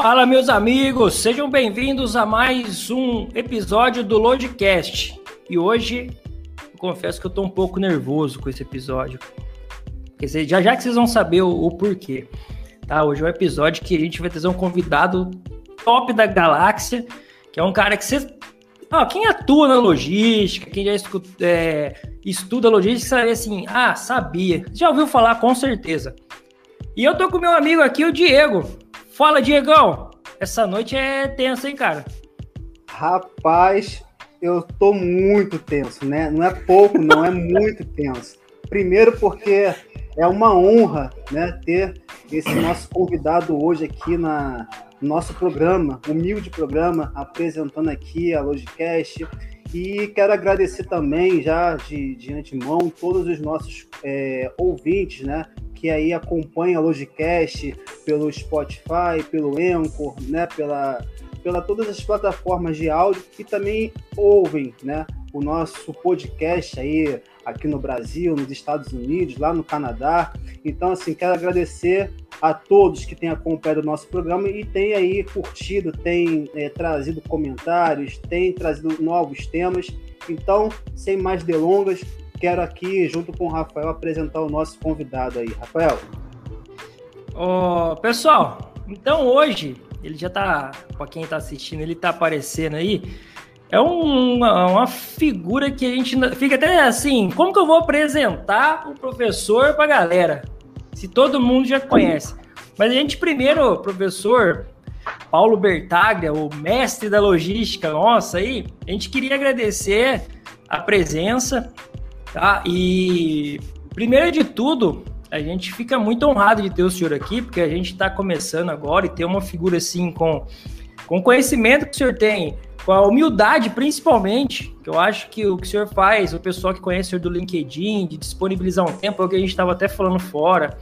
Fala, meus amigos, sejam bem-vindos a mais um episódio do Lodcast. E hoje, confesso que eu tô um pouco nervoso com esse episódio. Porque já já que vocês vão saber o, o porquê. Tá? Hoje é um episódio que a gente vai trazer um convidado top da galáxia, que é um cara que vocês. Ah, quem atua na logística, quem já escuta, é, estuda logística, sabe assim, ah, sabia. Já ouviu falar com certeza. E eu tô com meu amigo aqui, o Diego. Fala, Diegão! Essa noite é tensa, hein, cara? Rapaz, eu tô muito tenso, né? Não é pouco, não, é muito tenso. Primeiro porque é uma honra, né, ter esse nosso convidado hoje aqui na no nosso programa, humilde programa, apresentando aqui a Logicast. E quero agradecer também, já de, de antemão, todos os nossos é, ouvintes, né, que aí acompanha a Logicast pelo Spotify, pelo Anchor, né, pela, pela todas as plataformas de áudio e também ouvem, né, o nosso podcast aí aqui no Brasil, nos Estados Unidos, lá no Canadá. Então, assim, quero agradecer a todos que têm acompanhado o nosso programa e têm aí curtido, têm é, trazido comentários, têm trazido novos temas. Então, sem mais delongas, quero aqui, junto com o Rafael, apresentar o nosso convidado aí. Rafael. Oh, pessoal, então hoje, ele já tá, para quem tá assistindo, ele tá aparecendo aí. É uma, uma figura que a gente fica até assim, como que eu vou apresentar o professor para galera? Se todo mundo já conhece. Mas a gente primeiro, professor Paulo Bertaglia, o mestre da logística nossa aí, a gente queria agradecer a presença, Tá? E primeiro de tudo, a gente fica muito honrado de ter o senhor aqui, porque a gente está começando agora e ter uma figura assim com, com conhecimento que o senhor tem, com a humildade principalmente, que eu acho que o que o senhor faz, o pessoal que conhece o senhor do LinkedIn, de disponibilizar um tempo, é o que a gente estava até falando fora,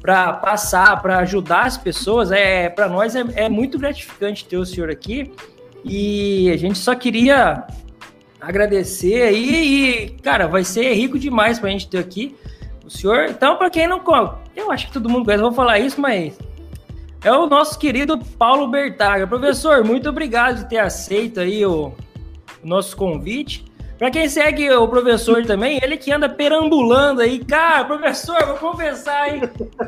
para passar, para ajudar as pessoas, é para nós é, é muito gratificante ter o senhor aqui. E a gente só queria agradecer aí e, cara, vai ser rico demais pra gente ter aqui o senhor. Então, para quem não eu acho que todo mundo conhece, vou falar isso, mas é o nosso querido Paulo Bertaga. Professor, muito obrigado de ter aceito aí o, o nosso convite. Para quem segue o professor também, ele que anda perambulando aí, cara, professor, vou confessar, hein?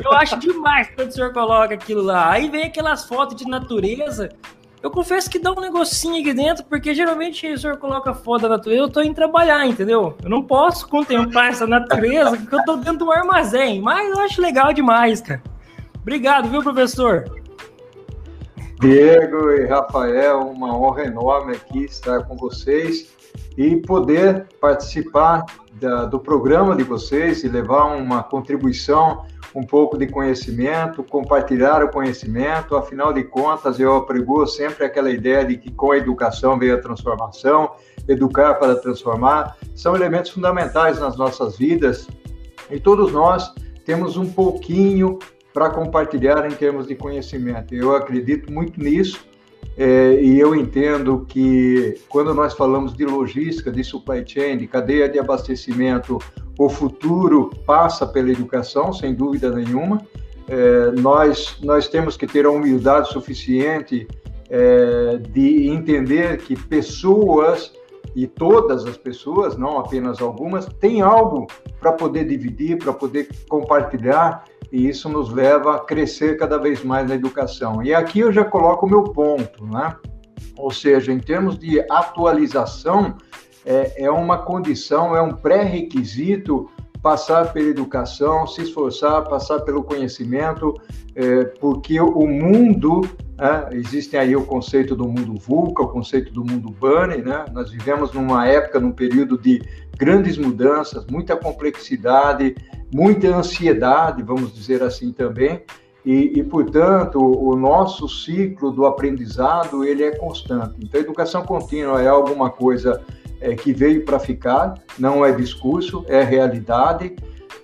Eu acho demais quando o senhor coloca aquilo lá. Aí vem aquelas fotos de natureza, eu confesso que dá um negocinho aqui dentro, porque geralmente o senhor coloca foto da natureza, eu tô indo trabalhar, entendeu? Eu não posso contemplar essa natureza, porque eu tô dentro do armazém, mas eu acho legal demais, cara. Obrigado, viu, professor? Diego e Rafael, uma honra enorme aqui estar com vocês e poder participar da, do programa de vocês e levar uma contribuição um pouco de conhecimento, compartilhar o conhecimento. Afinal de contas, eu aprego sempre aquela ideia de que com a educação vem a transformação, educar para transformar, são elementos fundamentais nas nossas vidas e todos nós temos um pouquinho para compartilhar em termos de conhecimento. Eu acredito muito nisso é, e eu entendo que quando nós falamos de logística, de supply chain, de cadeia de abastecimento, o futuro passa pela educação, sem dúvida nenhuma. É, nós, nós temos que ter a humildade suficiente é, de entender que pessoas, e todas as pessoas, não apenas algumas, têm algo para poder dividir, para poder compartilhar, e isso nos leva a crescer cada vez mais na educação. E aqui eu já coloco o meu ponto, né? Ou seja, em termos de atualização, é, é uma condição, é um pré-requisito passar pela educação, se esforçar, passar pelo conhecimento, é, porque o mundo, é, existe aí o conceito do mundo VUCA, o conceito do mundo Bunny, né? Nós vivemos numa época, num período de grandes mudanças, muita complexidade, muita ansiedade, vamos dizer assim também, e, e, portanto, o nosso ciclo do aprendizado, ele é constante. Então, educação contínua é alguma coisa é, que veio para ficar, não é discurso, é realidade.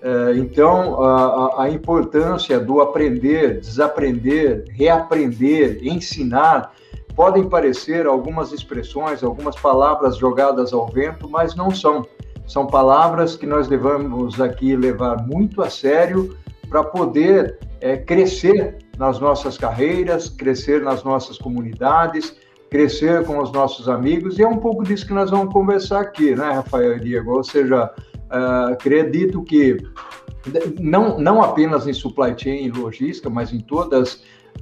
É, então, a, a, importância do aprender, desaprender, reaprender, ensinar, podem parecer algumas expressões, algumas palavras jogadas ao vento, mas não são. São palavras que nós devemos aqui levar muito a sério para poder é, crescer nas nossas carreiras, crescer nas nossas comunidades, crescer com os nossos amigos, e é um pouco disso que nós vamos conversar aqui, né, Rafael e Diego? Ou seja, uh, acredito que não, não apenas em supply chain e logística, mas em todas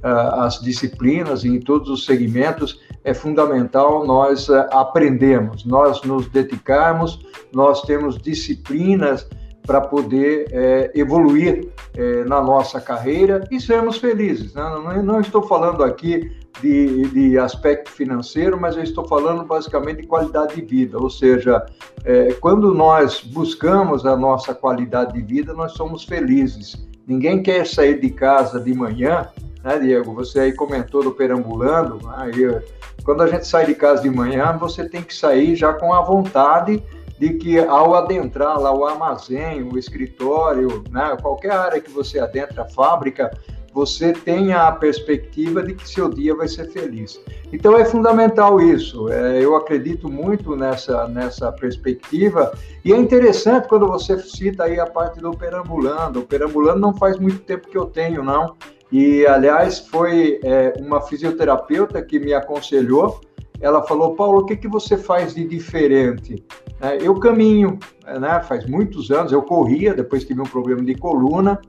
uh, as disciplinas, em todos os segmentos, é fundamental nós uh, aprendermos, nós nos dedicarmos, nós temos disciplinas para poder é, evoluir é, na nossa carreira e sermos felizes. Né? Não, não, estou falando aqui de, de, aspecto financeiro, mas eu estou falando basicamente de qualidade de vida. Ou seja, é, quando nós buscamos a nossa qualidade de vida, nós somos felizes. Ninguém quer sair de casa de manhã, né, Diego? Você aí comentou do perambulando. Né? quando a gente sai de casa de manhã, você tem que sair já com a vontade de que ao adentrar lá o armazém, o escritório, né, qualquer área que você adentra, a fábrica, você tenha a perspectiva de que seu dia vai ser feliz. Então é fundamental isso. É, eu acredito muito nessa, nessa perspectiva e é interessante quando você cita aí a parte do perambulando. O perambulando não faz muito tempo que eu tenho, não. E aliás foi é, uma fisioterapeuta que me aconselhou ela falou, Paulo, o que, que você faz de diferente? É, eu caminho, né? faz muitos anos, eu corria, depois tive um problema de coluna,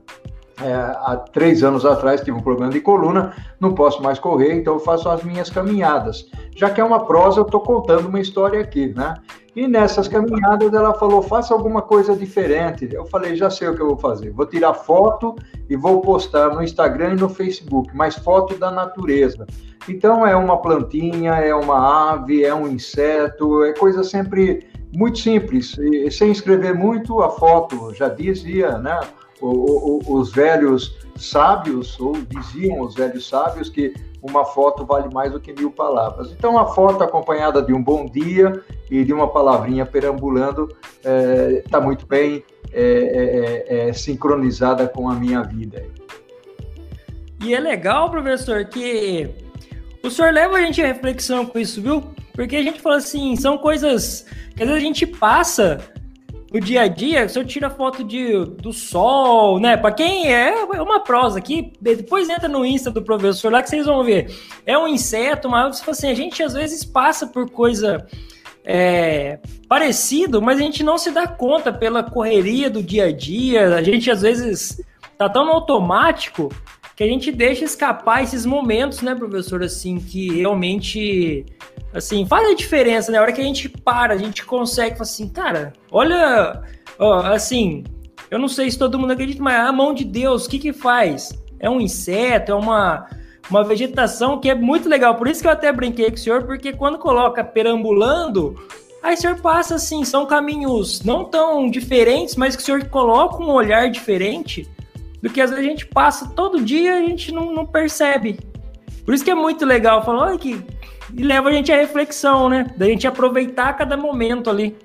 é, há três anos atrás tive um problema de coluna, não posso mais correr, então eu faço as minhas caminhadas. Já que é uma prosa, eu estou contando uma história aqui, né? E nessas caminhadas ela falou: faça alguma coisa diferente. Eu falei: já sei o que eu vou fazer. Vou tirar foto e vou postar no Instagram e no Facebook, mas foto da natureza. Então é uma plantinha, é uma ave, é um inseto, é coisa sempre muito simples. E, sem escrever muito, a foto já dizia, né? O, o, os velhos sábios, ou diziam os velhos sábios, que uma foto vale mais do que mil palavras. Então, a foto acompanhada de um bom dia e de uma palavrinha perambulando está é, tá muito bem é, é, é, é, sincronizada com a minha vida. E é legal, professor, que o senhor leva a gente à reflexão com isso, viu? Porque a gente fala assim, são coisas que às vezes a gente passa no dia a dia, se eu tiro a foto de, do sol, né? Para quem é, é uma prosa aqui, depois entra no Insta do professor lá que vocês vão ver. É um inseto, mas assim, a gente às vezes passa por coisa é, parecido, mas a gente não se dá conta pela correria do dia a dia. A gente às vezes tá tão automático que a gente deixa escapar esses momentos, né, professor, assim, que realmente Assim, faz a diferença, né? A hora que a gente para, a gente consegue assim, cara, olha, ó, assim, eu não sei se todo mundo acredita, mas a mão de Deus, o que que faz? É um inseto, é uma, uma vegetação que é muito legal. Por isso que eu até brinquei com o senhor, porque quando coloca perambulando, aí o senhor passa assim, são caminhos não tão diferentes, mas que o senhor coloca um olhar diferente do que às vezes a gente passa todo dia e a gente não, não percebe. Por isso que é muito legal falar, olha que e leva a gente à reflexão, né? Da gente aproveitar cada momento ali.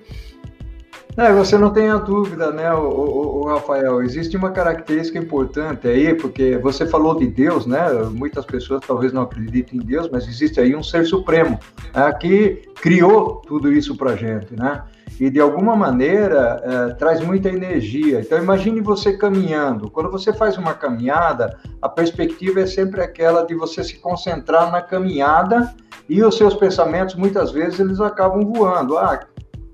É, você não tenha dúvida, né, o, o, o, Rafael? Existe uma característica importante aí, porque você falou de Deus, né? Muitas pessoas talvez não acreditem em Deus, mas existe aí um ser supremo né, que criou tudo isso para gente, né? E de alguma maneira é, traz muita energia. Então imagine você caminhando. Quando você faz uma caminhada, a perspectiva é sempre aquela de você se concentrar na caminhada e os seus pensamentos muitas vezes eles acabam voando. Ah,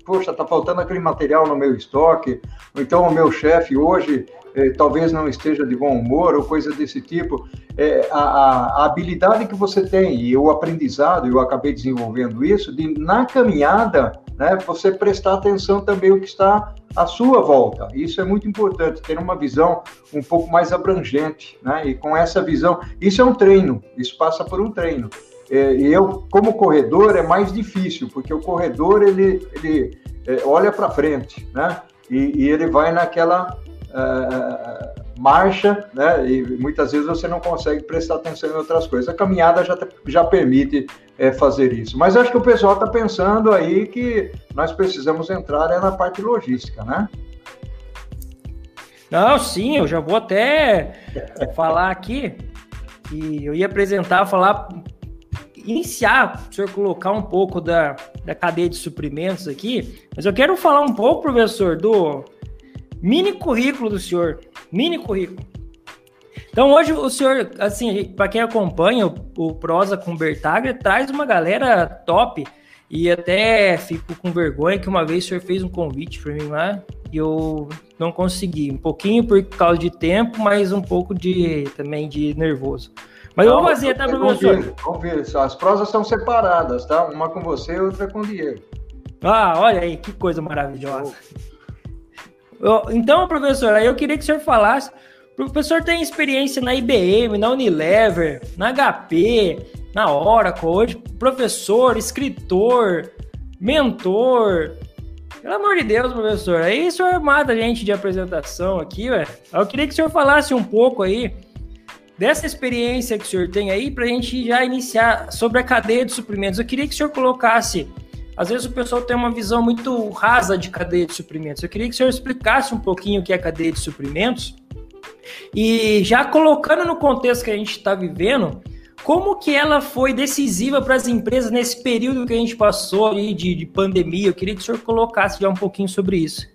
poxa, está faltando aquele material no meu estoque, ou então o meu chefe hoje eh, talvez não esteja de bom humor, ou coisa desse tipo. É, a, a, habilidade que você tem e o aprendizado, eu acabei desenvolvendo isso, de na caminhada, né, você prestar atenção também o que está à sua volta. Isso é muito importante, ter uma visão um pouco mais abrangente, né, e com essa visão, isso é um treino, isso passa por um treino. É, eu, como corredor, é mais difícil, porque o corredor, ele, ele é, olha para frente, né? E, e, ele vai naquela uh, marcha, né? E muitas vezes você não consegue prestar atenção em outras coisas. A caminhada já, já permite é, fazer isso. Mas acho que o pessoal está pensando aí que nós precisamos entrar é na parte logística, né? Não, sim, eu já vou até falar aqui que eu ia apresentar, falar iniciar, o senhor colocar um pouco da, da cadeia de suprimentos aqui, mas eu quero falar um pouco, professor, do mini currículo do senhor. Mini currículo. Então hoje o senhor, assim, para quem acompanha o, o Prosa com Bertaglia, traz uma galera top e até fico com vergonha que uma vez o senhor fez um convite para mim lá e eu não consegui. Um pouquinho por causa de tempo, mas um pouco de também de nervoso. Mas eu vou fazer, tá, professor? Convite, As prosas são separadas, tá? Uma com você e outra com o Diego. Ah, olha aí, que coisa maravilhosa. Então, professor, eu queria que o senhor falasse. O professor tem experiência na IBM, na Unilever, na HP, na Oracle, hoje professor, escritor, mentor. Pelo amor de Deus, professor. Aí o senhor mata a gente de apresentação aqui, ué. Eu queria que o senhor falasse um pouco aí dessa experiência que o senhor tem aí para a gente já iniciar sobre a cadeia de suprimentos. Eu queria que o senhor colocasse. Às vezes o pessoal tem uma visão muito rasa de cadeia de suprimentos. Eu queria que o senhor explicasse um pouquinho o que é cadeia de suprimentos. E já colocando no contexto que a gente está vivendo, como que ela foi decisiva para as empresas nesse período que a gente passou aí de, de pandemia? Eu queria que o senhor colocasse já um pouquinho sobre isso.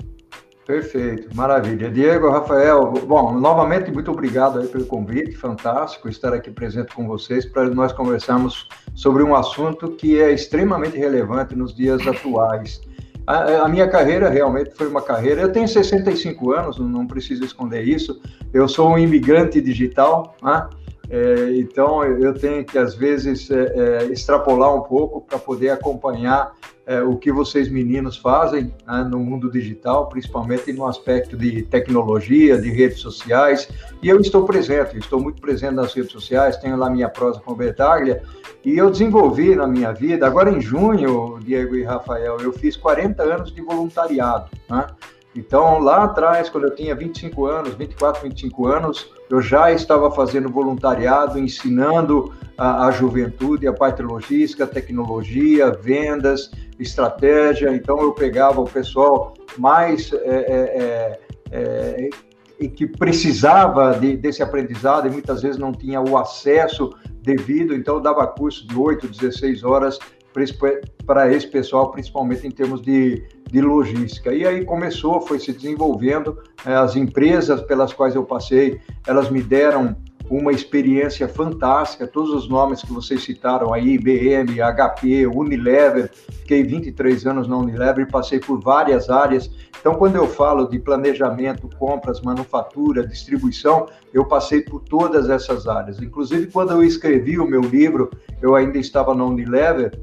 Perfeito, maravilha. Diego, Rafael, bom, novamente muito obrigado aí pelo convite, fantástico estar aqui presente com vocês para nós conversarmos sobre um assunto que é extremamente relevante nos dias atuais. A, a, minha carreira realmente foi uma carreira. Eu tenho 65 anos, não preciso esconder isso. Eu sou um imigrante digital, né? É, então, eu tenho que, às vezes, é, é, extrapolar um pouco para poder acompanhar é, o que vocês meninos fazem né, no mundo digital, principalmente no aspecto de tecnologia, de redes sociais. E eu estou presente, estou muito presente nas redes sociais, tenho lá minha prosa com Bertaglia, e eu desenvolvi na minha vida, agora em junho, Diego e Rafael, eu fiz 40 anos de voluntariado. Né? Então, lá atrás, quando eu tinha 25 anos, 24, 25 anos, eu já estava fazendo voluntariado, ensinando a, a juventude a parte logística, tecnologia, vendas, estratégia. Então, eu pegava o pessoal mais é, é, é, é que precisava de, desse aprendizado e muitas vezes não tinha o acesso devido, então eu dava curso de 8, 16 horas para esse pessoal, principalmente em termos de, de logística. E aí começou, foi se desenvolvendo, né, as empresas pelas quais eu passei, elas me deram uma experiência fantástica, todos os nomes que vocês citaram aí, IBM, HP, Unilever, fiquei 23 anos na Unilever e passei por várias áreas. Então, quando eu falo de planejamento, compras, manufatura, distribuição, eu passei por todas essas áreas. Inclusive, quando eu escrevi o meu livro, eu ainda estava na Unilever,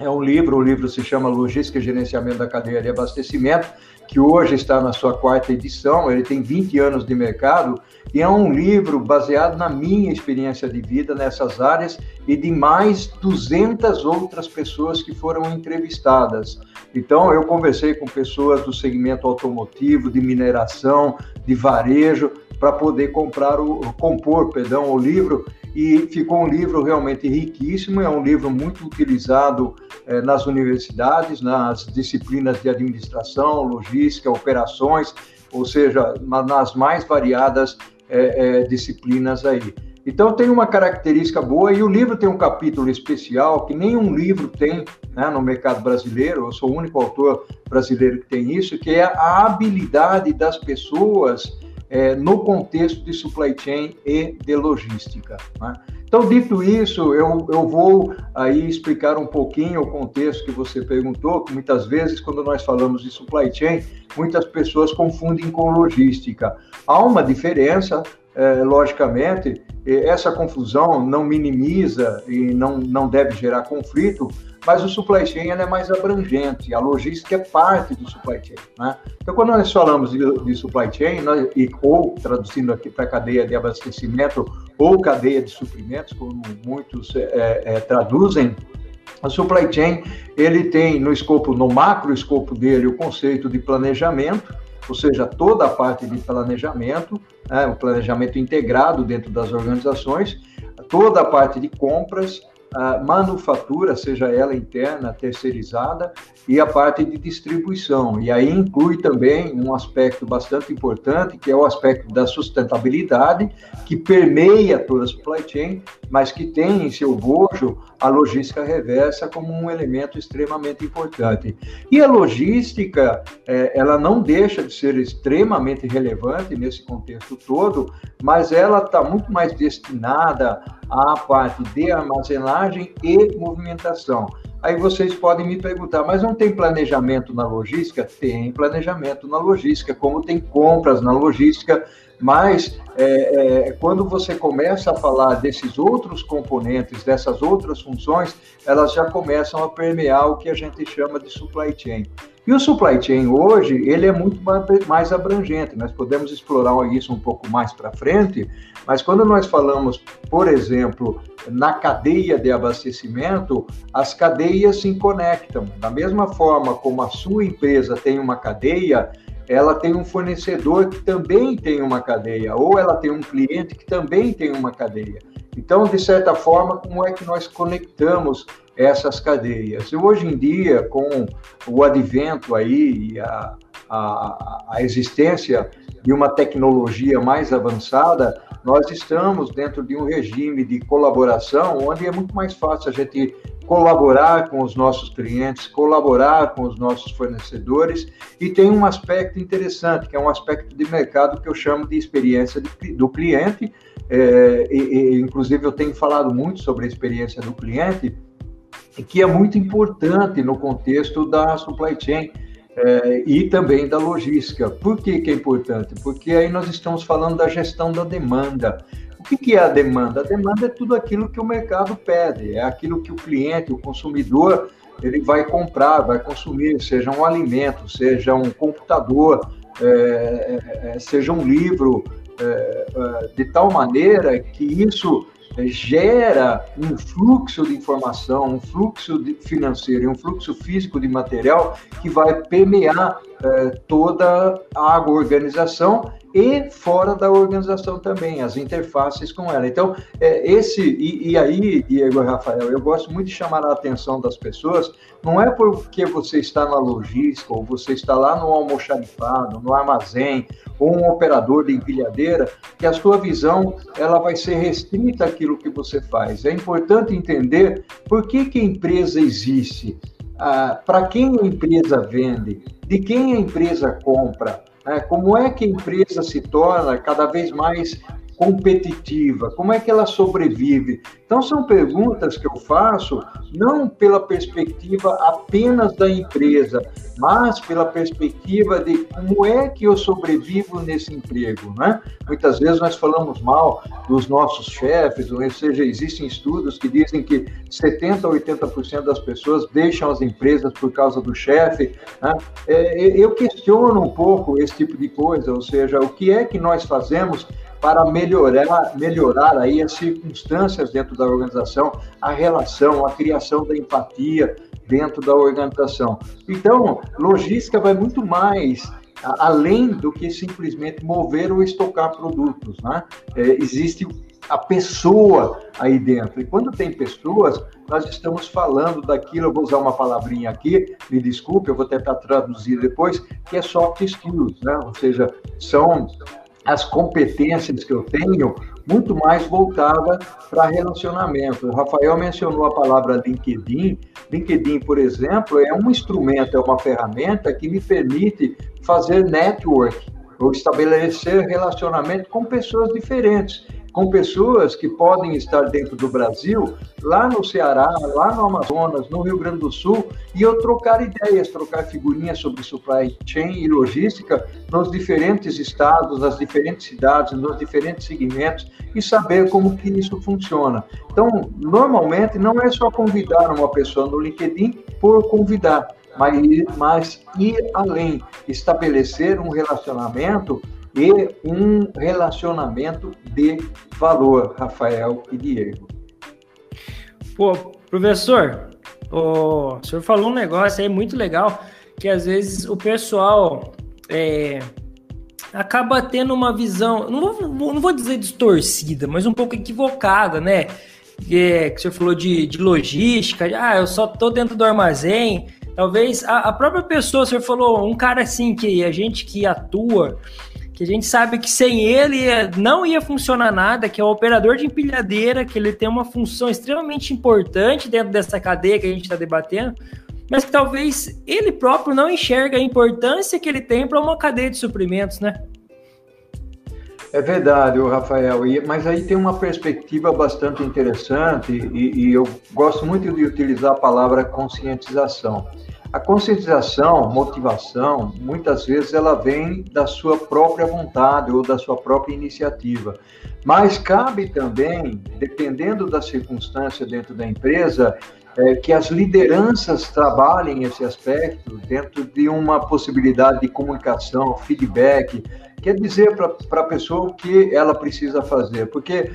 é um livro, o livro se chama Logística e Gerenciamento da Cadeia de Abastecimento, que hoje está na sua quarta edição, ele tem 20 anos de mercado, e é um livro baseado na minha experiência de vida nessas áreas e de mais 200 outras pessoas que foram entrevistadas. Então, eu conversei com pessoas do segmento automotivo, de mineração, de varejo, para poder comprar o, compor, perdão, o livro e ficou um livro realmente riquíssimo, é um livro muito utilizado eh, nas universidades, nas disciplinas de administração, logística, operações, ou seja, nas mais variadas eh, eh, disciplinas aí. Então tem uma característica boa e o livro tem um capítulo especial que nenhum livro tem né, no mercado brasileiro. Eu sou o único autor brasileiro que tem isso, que é a habilidade das pessoas é, no contexto de supply chain e de logística. Né? Então, dito isso, eu, eu vou aí explicar um pouquinho o contexto que você perguntou, que muitas vezes, quando nós falamos de supply chain, muitas pessoas confundem com logística. Há uma diferença, é, logicamente, essa confusão não minimiza e não, não deve gerar conflito, mas o supply chain é mais abrangente, a logística é parte do supply chain. Né? Então, quando nós falamos de, de supply chain, nós, e, ou traduzindo aqui para cadeia de abastecimento ou cadeia de suprimentos, como muitos é, é, traduzem, a supply chain ele tem no escopo, no macro escopo dele, o conceito de planejamento, ou seja, toda a parte de planejamento, né, o planejamento integrado dentro das organizações, toda a parte de compras, uh, manufatura, seja ela interna, terceirizada, e a parte de distribuição. E aí inclui também um aspecto bastante importante, que é o aspecto da sustentabilidade, que permeia toda a supply chain, mas que tem em seu bojo a logística reversa como um elemento extremamente importante. E a logística, é, ela não deixa de ser extremamente relevante nesse contexto todo, mas ela está muito mais destinada à parte de armazenagem e movimentação. Aí vocês podem me perguntar, mas não tem planejamento na logística? Tem planejamento na logística, como tem compras na logística, mas é, é, quando você começa a falar desses outros componentes, dessas outras funções, elas já começam a permear o que a gente chama de supply chain. E o supply chain hoje, ele é muito mais abrangente, nós podemos explorar isso um pouco mais para frente, mas quando nós falamos, por exemplo, na cadeia de abastecimento, as cadeias se conectam. Da mesma forma como a sua empresa tem uma cadeia, ela tem um fornecedor que também tem uma cadeia, ou ela tem um cliente que também tem uma cadeia. Então, de certa forma, como é que nós conectamos essas cadeias? E hoje em dia, com o advento aí e a, a, a existência de uma tecnologia mais avançada, nós estamos dentro de um regime de colaboração onde é muito mais fácil a gente colaborar com os nossos clientes, colaborar com os nossos fornecedores. E tem um aspecto interessante, que é um aspecto de mercado que eu chamo de experiência do cliente, é, e, e, inclusive eu tenho falado muito sobre a experiência do cliente, que é muito importante no contexto da supply chain, é, e também da logística. Por que, que é importante? Porque aí nós estamos falando da gestão da demanda. O que, que é a demanda? A demanda é tudo aquilo que o mercado pede, é aquilo que o cliente, o consumidor, ele vai comprar, vai consumir, seja um alimento, seja um computador, é, é, é seja um livro, é, é, de tal maneira que isso gera um fluxo de informação, um fluxo financeiro e um fluxo físico de material que vai permear eh, toda a organização e fora da organização também, as interfaces com ela. Então, é, esse, e, e, aí, Diego e Rafael, eu gosto muito de chamar a atenção das pessoas, não é porque você está na logística, ou você está lá no almoxarifado, no armazém, ou um operador de empilhadeira, que a sua visão ela vai ser restrita àquilo que você faz. É importante entender por que, que a empresa existe, ah, para quem a empresa vende, de quem a empresa compra? Como é que a empresa se torna cada vez mais competitiva? Como é que ela sobrevive? Então, são perguntas que eu faço não pela perspectiva apenas da empresa, mas pela perspectiva de como é que eu sobrevivo nesse emprego, né? Muitas vezes nós falamos mal dos nossos chefes, ou seja, existem estudos que dizem que 70% a 80% das pessoas deixam as empresas por causa do chefe. Né? É, eu questiono um pouco esse tipo de coisa, ou seja, o que é que nós fazemos para melhorar, melhorar aí as circunstâncias dentro da organização, a relação, a criação da empatia dentro da organização. Então, logística vai muito mais além do que simplesmente mover ou estocar produtos, né? É, existe a pessoa aí dentro. E quando tem pessoas, nós estamos falando daquilo, eu vou usar uma palavrinha aqui, me desculpe, eu vou tentar traduzir depois, que é soft skills, né? Ou seja, são as competências que eu tenho muito mais voltada para relacionamento. O Rafael mencionou a palavra LinkedIn. LinkedIn, por exemplo, é um instrumento, é uma ferramenta que me permite fazer network ou estabelecer relacionamento com pessoas diferentes com pessoas que podem estar dentro do Brasil, lá no Ceará, lá no Amazonas, no Rio Grande do Sul, e eu trocar ideias, trocar figurinhas sobre supply chain e logística nos diferentes estados, nas diferentes cidades, nos diferentes segmentos e saber como que isso funciona. Então, normalmente não é só convidar uma pessoa no LinkedIn por convidar, mas, mas ir além, estabelecer um relacionamento e um relacionamento de valor, Rafael e Diego. Pô, professor, o senhor falou um negócio aí muito legal, que às vezes o pessoal é, acaba tendo uma visão, não vou, não vou dizer distorcida, mas um pouco equivocada, né? que o senhor falou de, de logística, ah, eu só tô dentro do armazém. Talvez a, a própria pessoa, o senhor falou, um cara assim que a gente que atua, que a gente sabe que sem ele não ia funcionar nada, que é o operador de empilhadeira, que ele tem uma função extremamente importante dentro dessa cadeia que a gente está debatendo, mas que talvez ele próprio não enxerga a importância que ele tem para uma cadeia de suprimentos, né? É verdade, Rafael, mas aí tem uma perspectiva bastante interessante e, e, eu gosto muito de utilizar a palavra conscientização. A conscientização, motivação, muitas vezes ela vem da sua própria vontade ou da sua própria iniciativa. Mas cabe também, dependendo da circunstância dentro da empresa, é, que as lideranças trabalhem esse aspecto dentro de uma possibilidade de comunicação, feedback, quer dizer para a pessoa o que ela precisa fazer, porque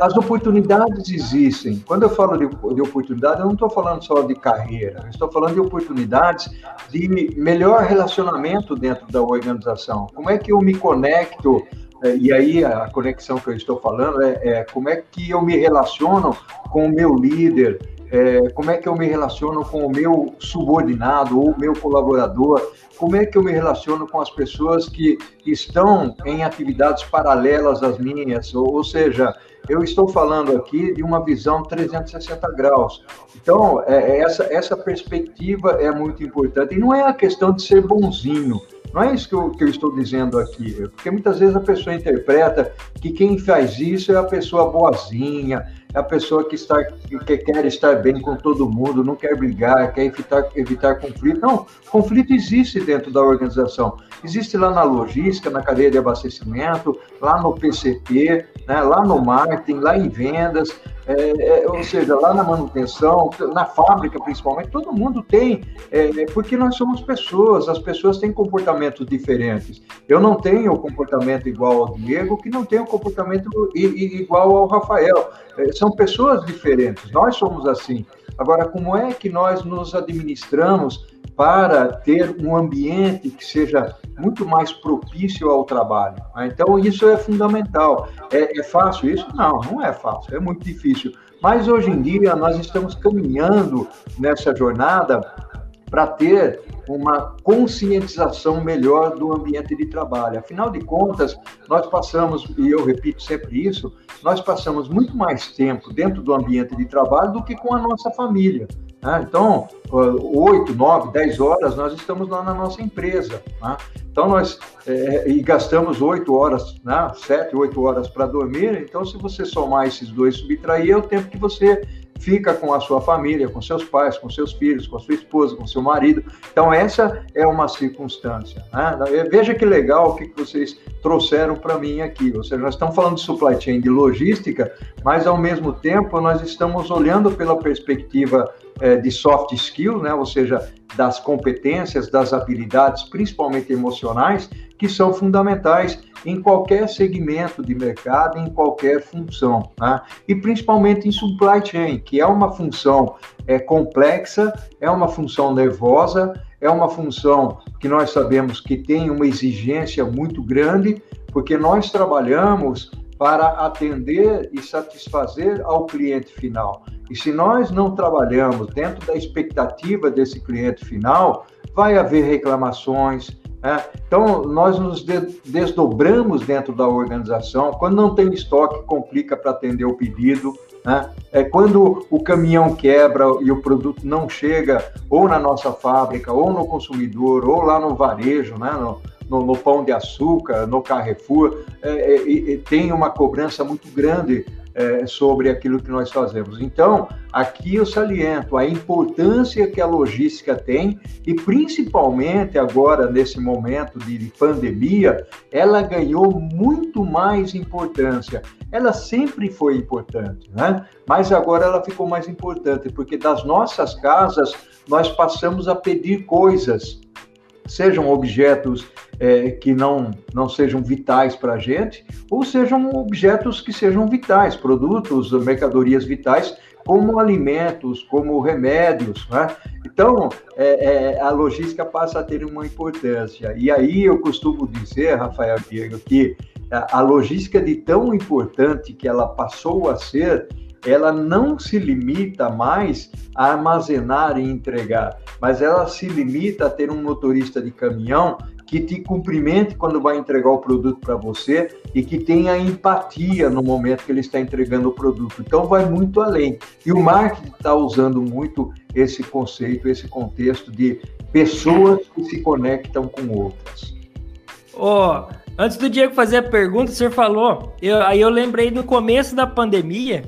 as oportunidades existem. Quando eu falo de, de oportunidade, eu não estou falando só de carreira, eu estou falando de oportunidades de melhor relacionamento dentro da organização. Como é que eu me conecto? É, e aí a conexão que eu estou falando é, é como é que eu me relaciono com o meu líder, é, como é que eu me relaciono com o meu subordinado ou meu colaborador, como é que eu me relaciono com as pessoas que estão em atividades paralelas às minhas, ou, ou seja, eu estou falando aqui de uma visão 360 graus. Então, é, é, essa, essa perspectiva é muito importante. E não é a questão de ser bonzinho, não é isso que eu, que eu, estou dizendo aqui, porque muitas vezes a pessoa interpreta que quem faz isso é a pessoa boazinha, a pessoa que, está, que quer estar bem com todo mundo, não quer brigar, quer evitar, evitar conflito. Não, conflito existe dentro da organização. Existe lá na logística, na cadeia de abastecimento, lá no PCP, né, lá no marketing, lá em vendas, é, é, ou seja, lá na manutenção, na fábrica principalmente, todo mundo tem, é, porque nós somos pessoas, as pessoas têm comportamentos diferentes. Eu não tenho comportamento igual ao Diego, que não tem o comportamento igual ao Rafael. É, são pessoas diferentes, nós somos assim. Agora, como é que nós nos administramos para ter um ambiente que seja muito mais propício ao trabalho. Então, isso é fundamental. É, é fácil isso? Não, não é fácil, é muito difícil. Mas hoje em dia nós estamos caminhando nessa jornada para ter uma conscientização melhor do ambiente de trabalho. Afinal de contas, nós passamos, e eu repito sempre isso, nós passamos muito mais tempo dentro do ambiente de trabalho do que com a nossa família. Né? Então, oito, nove, dez horas nós estamos lá na nossa empresa. Né? Então, nós é, e gastamos oito horas, né? sete, oito horas para dormir. Então, se você somar esses dois, subtrair, é o tempo que você fica com a sua família, com seus pais, com seus filhos, com a sua esposa, com seu marido. Então, essa é uma circunstância. Né? Veja que legal o que vocês trouxeram para mim aqui. Ou seja, nós estamos falando de supply chain, de logística, mas, ao mesmo tempo, nós estamos olhando pela perspectiva é, de soft skill, né? ou seja, das competências, das habilidades, principalmente emocionais, que são fundamentais em qualquer segmento de mercado, em qualquer função, né? e principalmente em supply chain, que é uma função é, complexa, é uma função nervosa, é uma função que nós sabemos que tem uma exigência muito grande, porque nós trabalhamos para atender e satisfazer ao cliente final. E se nós não trabalhamos dentro da expectativa desse cliente final, vai haver reclamações. Né? Então, nós nos desdobramos dentro da organização. Quando não tem estoque, complica para atender o pedido. Né? É quando o caminhão quebra e o produto não chega ou na nossa fábrica, ou no consumidor, ou lá no varejo, né? no, no, no pão de açúcar, no Carrefour, é, é, tem uma cobrança muito grande é, sobre aquilo que nós fazemos. Então, aqui eu saliento a importância que a logística tem e, principalmente agora, nesse momento de pandemia, ela ganhou muito mais importância. Ela sempre foi importante, né? mas agora ela ficou mais importante, porque das nossas casas nós passamos a pedir coisas sejam objetos é, que não, não sejam vitais para a gente, ou sejam objetos que sejam vitais, produtos, mercadorias vitais, como alimentos, como remédios. Né? Então, é, é, a logística passa a ter uma importância. E aí eu costumo dizer, Rafael Diego, que a, a logística de tão importante que ela passou a ser, ela não se limita mais a armazenar e entregar, mas ela se limita a ter um motorista de caminhão que te cumprimente quando vai entregar o produto para você e que tenha empatia no momento que ele está entregando o produto. Então, vai muito além. E o marketing está usando muito esse conceito, esse contexto de pessoas que se conectam com outras. Oh, antes do Diego fazer a pergunta, o senhor falou, eu, aí eu lembrei no começo da pandemia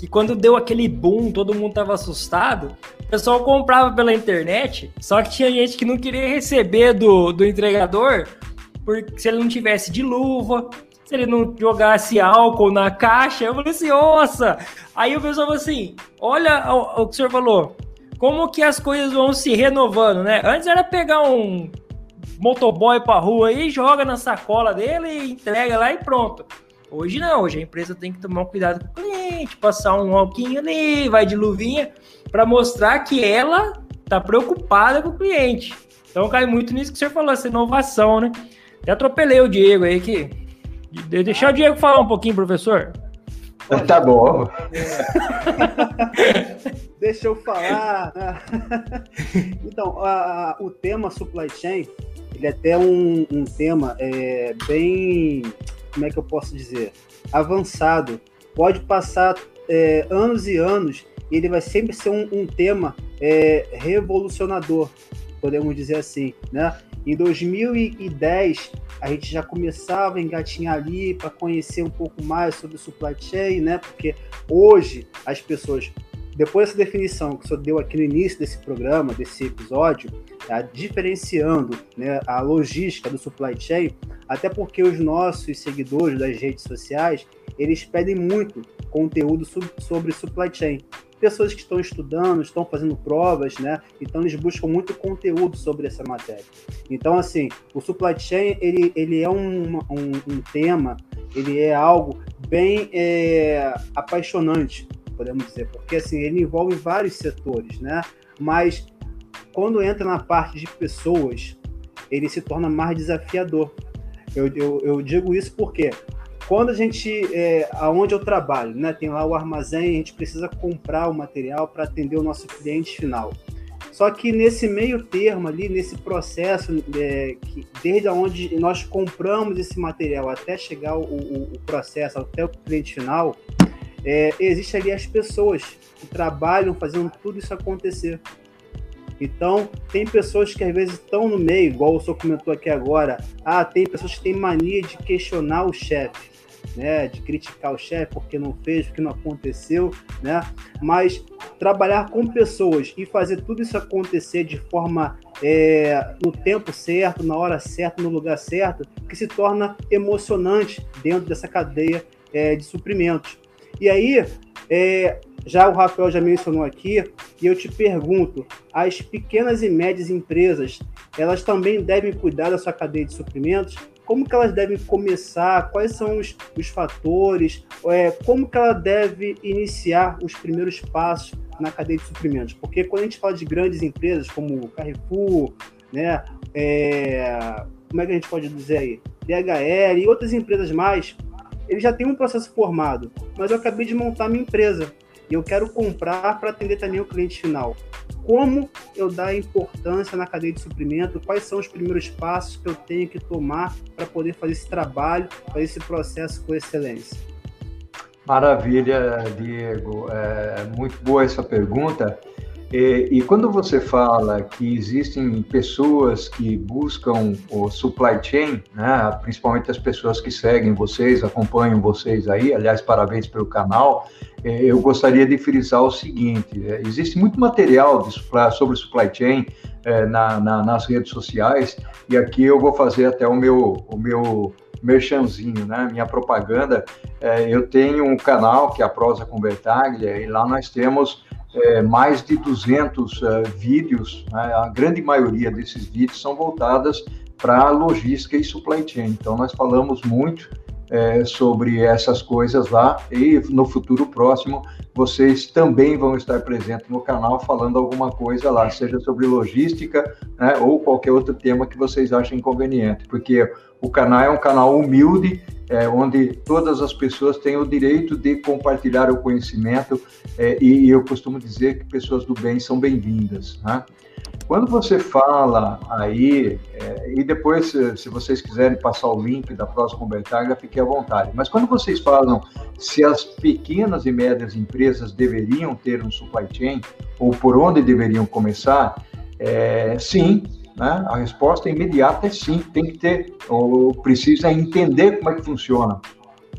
que quando deu aquele boom, todo mundo tava assustado, o pessoal comprava pela internet, só que tinha gente que não queria receber do, do entregador, porque se ele não tivesse de luva, se ele não jogasse álcool na caixa, eu falei assim, nossa! Aí o pessoal falou assim, olha o, o que o senhor falou, como que as coisas vão se renovando, né? Antes era pegar um motoboy pra rua e joga na sacola dele e entrega lá e pronto. Hoje não, hoje a empresa tem que tomar um cuidado com o cliente, passar um alquinho ali, vai de luvinha, para mostrar que ela tá preocupada com o cliente. Então cai muito nisso que você falou, essa inovação, né? Até atropelei o Diego aí que. De deixar o Diego falar um pouquinho, professor. Tá bom. Deixa eu falar. Né? Então, a, o tema supply chain, ele é até um, um tema é, bem como é que eu posso dizer, avançado. Pode passar é, anos e anos e ele vai sempre ser um, um tema é, revolucionador, podemos dizer assim, né? Em 2010, a gente já começava a engatinhar ali para conhecer um pouco mais sobre o supply chain, né? Porque hoje as pessoas depois dessa definição que o senhor deu aqui no início desse programa, desse episódio, tá? diferenciando né, a logística do supply chain, até porque os nossos seguidores das redes sociais, eles pedem muito conteúdo sobre supply chain. Pessoas que estão estudando, estão fazendo provas, né? Então eles buscam muito conteúdo sobre essa matéria. Então, assim, o supply chain, ele, ele é um, um, um tema, ele é algo bem é, apaixonante, podemos dizer, porque assim, ele envolve vários setores, né? Mas quando entra na parte de pessoas, ele se torna mais desafiador. Eu, eu, eu digo isso porque quando a gente, é, aonde eu trabalho, né, tem lá o armazém, a gente precisa comprar o material para atender o nosso cliente final. Só que nesse meio termo ali, nesse processo, é, que, desde onde nós compramos esse material até chegar o, o, o processo, até o cliente final, é, existe ali as pessoas que trabalham fazendo tudo isso acontecer. Então, tem pessoas que às vezes estão no meio, igual o senhor comentou aqui agora. Ah, tem pessoas que têm mania de questionar o chefe, né? De criticar o chefe porque não fez, porque não aconteceu, né? Mas trabalhar com pessoas e fazer tudo isso acontecer de forma é, no tempo certo, na hora certa, no lugar certo, que se torna emocionante dentro dessa cadeia é, de suprimentos. E aí, é, já o Rafael já mencionou aqui, e eu te pergunto, as pequenas e médias empresas, elas também devem cuidar da sua cadeia de suprimentos? Como que elas devem começar? Quais são os, os fatores? É, como que ela deve iniciar os primeiros passos na cadeia de suprimentos? Porque quando a gente fala de grandes empresas como Carrefour, né, é, como é que a gente pode dizer aí? DHL e outras empresas mais, ele já tem um processo formado, mas eu acabei de montar minha empresa e eu quero comprar para atender também o cliente final. Como eu dar importância na cadeia de suprimento? Quais são os primeiros passos que eu tenho que tomar para poder fazer esse trabalho, fazer esse processo com excelência? Maravilha, Diego. É muito boa essa pergunta. E, e, quando você fala que existem pessoas que buscam o supply chain, né, principalmente as pessoas que seguem vocês, acompanham vocês aí, aliás, parabéns pelo canal, é, eu gostaria de frisar o seguinte: é, existe muito material supply, sobre supply chain é, na, na, nas redes sociais, e aqui eu vou fazer até o meu, o meu merchanzinho, né? Minha propaganda. Eu tenho um canal que é a Prosa Convertaglia, e lá nós temos é, mais de 200 é, vídeos, né? a grande maioria desses vídeos são voltadas para logística e supply chain. Então, nós falamos muito é, sobre essas coisas lá e no futuro próximo vocês também vão estar presentes no canal falando alguma coisa lá, seja sobre logística né, ou qualquer outro tema que vocês achem conveniente, porque o canal é um canal humilde, é, onde todas as pessoas têm o direito de compartilhar o conhecimento, é, e, eu costumo dizer que pessoas do bem são bem-vindas. Né? Quando você fala aí, é, e depois, se, se, vocês quiserem passar o link da próxima Bertagra, fique à vontade. Mas quando vocês falam se as pequenas e médias empresas deveriam ter um supply chain, ou por onde deveriam começar, é, sim, né? a resposta imediata é sim, tem que ter, ou precisa entender como é que funciona.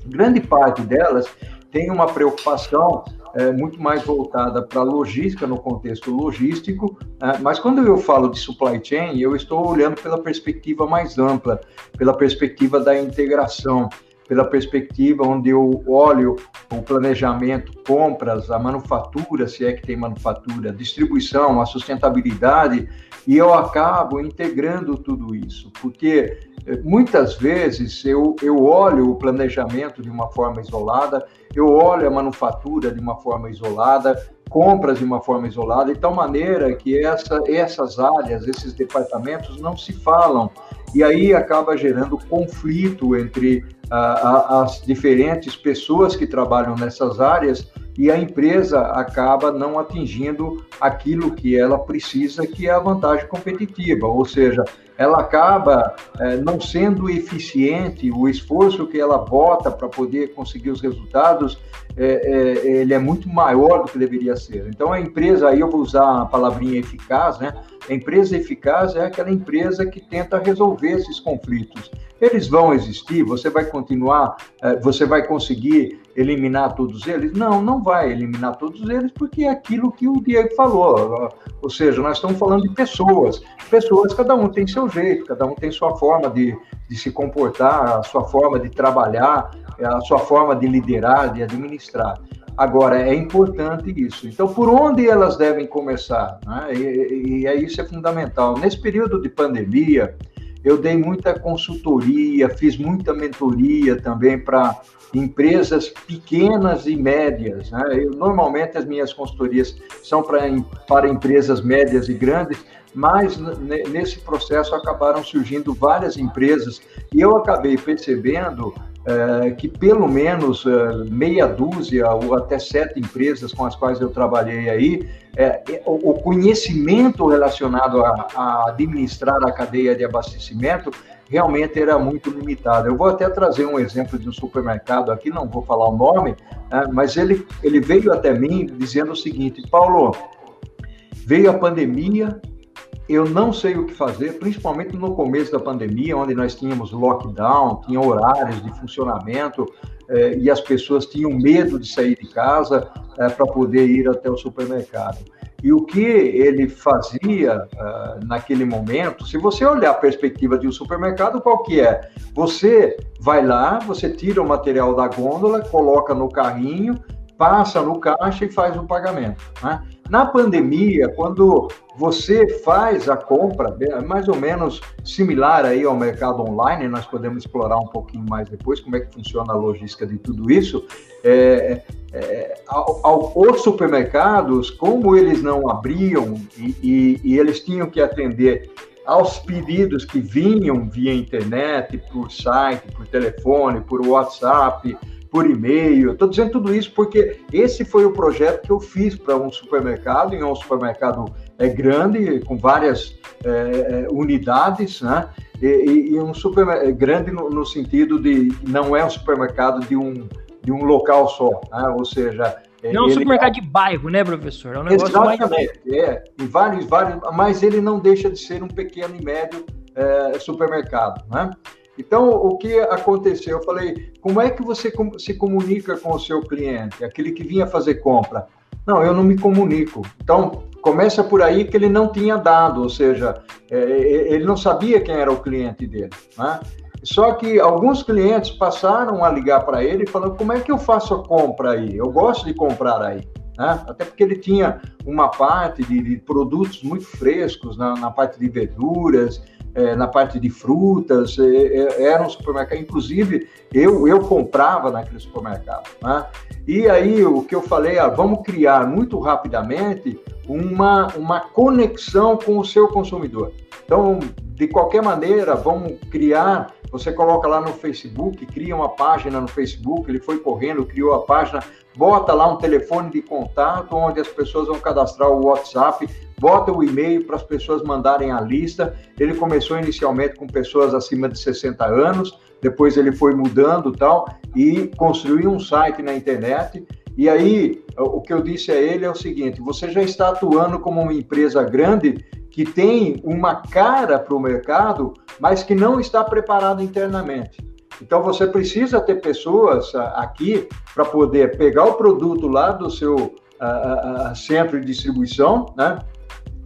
Grande parte delas tem uma preocupação é, muito mais voltada para logística, no contexto logístico, né? mas quando eu falo de supply chain, eu estou olhando pela perspectiva mais ampla, pela perspectiva da integração, pela perspectiva onde eu olho o planejamento, compras, a manufatura, se é que tem manufatura, distribuição, a sustentabilidade, e eu acabo integrando tudo isso, porque muitas vezes eu, eu olho o planejamento de uma forma isolada, eu olho a manufatura de uma forma isolada, compras de uma forma isolada, de tal maneira que essa, essas áreas, esses departamentos não se falam. E aí acaba gerando conflito entre as diferentes pessoas que trabalham nessas áreas e a empresa acaba não atingindo aquilo que ela precisa, que é a vantagem competitiva, ou seja, ela acaba é, não sendo eficiente, o esforço que ela bota para poder conseguir os resultados, é, é, ele é muito maior do que deveria ser. Então, a empresa, aí eu vou usar a palavrinha eficaz, né? A empresa eficaz é aquela empresa que tenta resolver esses conflitos. Eles vão existir, você vai continuar, é, você vai conseguir eliminar todos eles? Não, não vai eliminar todos eles, porque é aquilo que o Diego falou. Ou seja, nós estamos falando de pessoas. Pessoas, cada um tem seu jeito, cada um tem sua forma de, de se comportar, a sua forma de trabalhar, a sua forma de liderar, de administrar. Agora, é importante isso. Então, por onde elas devem começar? Né? E, e, e isso é fundamental. Nesse período de pandemia, eu dei muita consultoria, fiz muita mentoria também para empresas pequenas e médias. Né? Eu, normalmente as minhas consultorias são para, para empresas médias e grandes, mas nesse processo acabaram surgindo várias empresas e eu acabei percebendo é, que pelo menos é, meia dúzia ou até sete empresas com as quais eu trabalhei aí, é, é o, conhecimento relacionado a, a, administrar a cadeia de abastecimento realmente era muito limitado. Eu vou até trazer um exemplo de um supermercado aqui, não vou falar o nome, né, mas ele, ele veio até mim dizendo o seguinte, Paulo, veio a pandemia, eu não sei o que fazer, principalmente no começo da pandemia, onde nós tínhamos lockdown, tinha horários de funcionamento eh, e as pessoas tinham medo de sair de casa eh, para poder ir até o supermercado. E o que ele fazia uh, naquele momento, se você olhar a perspectiva de um supermercado, qual que é? Você vai lá, você tira o material da gôndola, coloca no carrinho, passa no caixa e faz o pagamento. Né? Na pandemia, quando você faz a compra, é mais ou menos similar aí ao mercado online, nós podemos explorar um pouquinho mais depois como é que funciona a logística de tudo isso. É, é, ao, ao, os supermercados, como eles não abriam e, e, e eles tinham que atender aos pedidos que vinham via internet, por site, por telefone, por WhatsApp, por e-mail. Estou dizendo tudo isso porque esse foi o projeto que eu fiz para um supermercado, em um supermercado é, grande, com várias é, é unidades, né? E, e um supermercado é, grande no, no, sentido de não é um supermercado de um, de um local só, né? ou seja. É, não é um supermercado de bairro, né, professor? É um negócio Exatamente, mais... é. E vários, vários, mas ele não deixa de ser um pequeno e médio é, supermercado, né? Então, o que aconteceu? Eu falei, como é que você se comunica com o seu cliente, aquele que vinha fazer compra? Não, eu não me comunico. Então, começa por aí que ele não tinha dado, ou seja, é, é, ele não sabia quem era o cliente dele. Né? Só que alguns clientes passaram a ligar para ele falando: como é que eu faço a compra aí? Eu gosto de comprar aí. Né? Até porque ele tinha uma parte de, de produtos muito frescos na, na parte de verduras, é, na parte de frutas, é, é, era um supermercado, inclusive eu, eu comprava naquele supermercado. Né? E aí o que eu falei, ah, vamos criar muito rapidamente uma, uma conexão com o seu consumidor. Então, de qualquer maneira, vamos criar. Você coloca lá no Facebook, cria uma página no Facebook, ele foi correndo, criou a página, bota lá um telefone de contato onde as pessoas vão cadastrar o WhatsApp, bota o e-mail para as pessoas mandarem a lista. Ele começou inicialmente com pessoas acima de 60 anos, depois ele foi mudando tal e construiu um site na internet. E aí, o que eu disse a ele é o seguinte: você já está atuando como uma empresa grande que tem uma cara para o mercado, mas que não está preparado internamente. Então você precisa ter pessoas aqui para poder pegar o produto lá do seu uh, uh, centro de distribuição, né?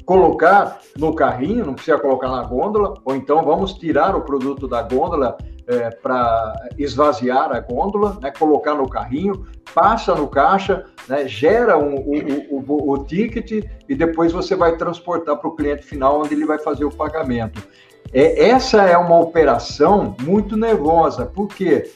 colocar no carrinho, não precisa colocar na gôndola, ou então vamos tirar o produto da gôndola é, para esvaziar a gôndola, né, colocar no carrinho, passa no caixa, né, gera um, o, o, o, ticket e depois você vai transportar para o cliente final, onde ele vai fazer o pagamento. É, essa é uma operação muito nervosa, porque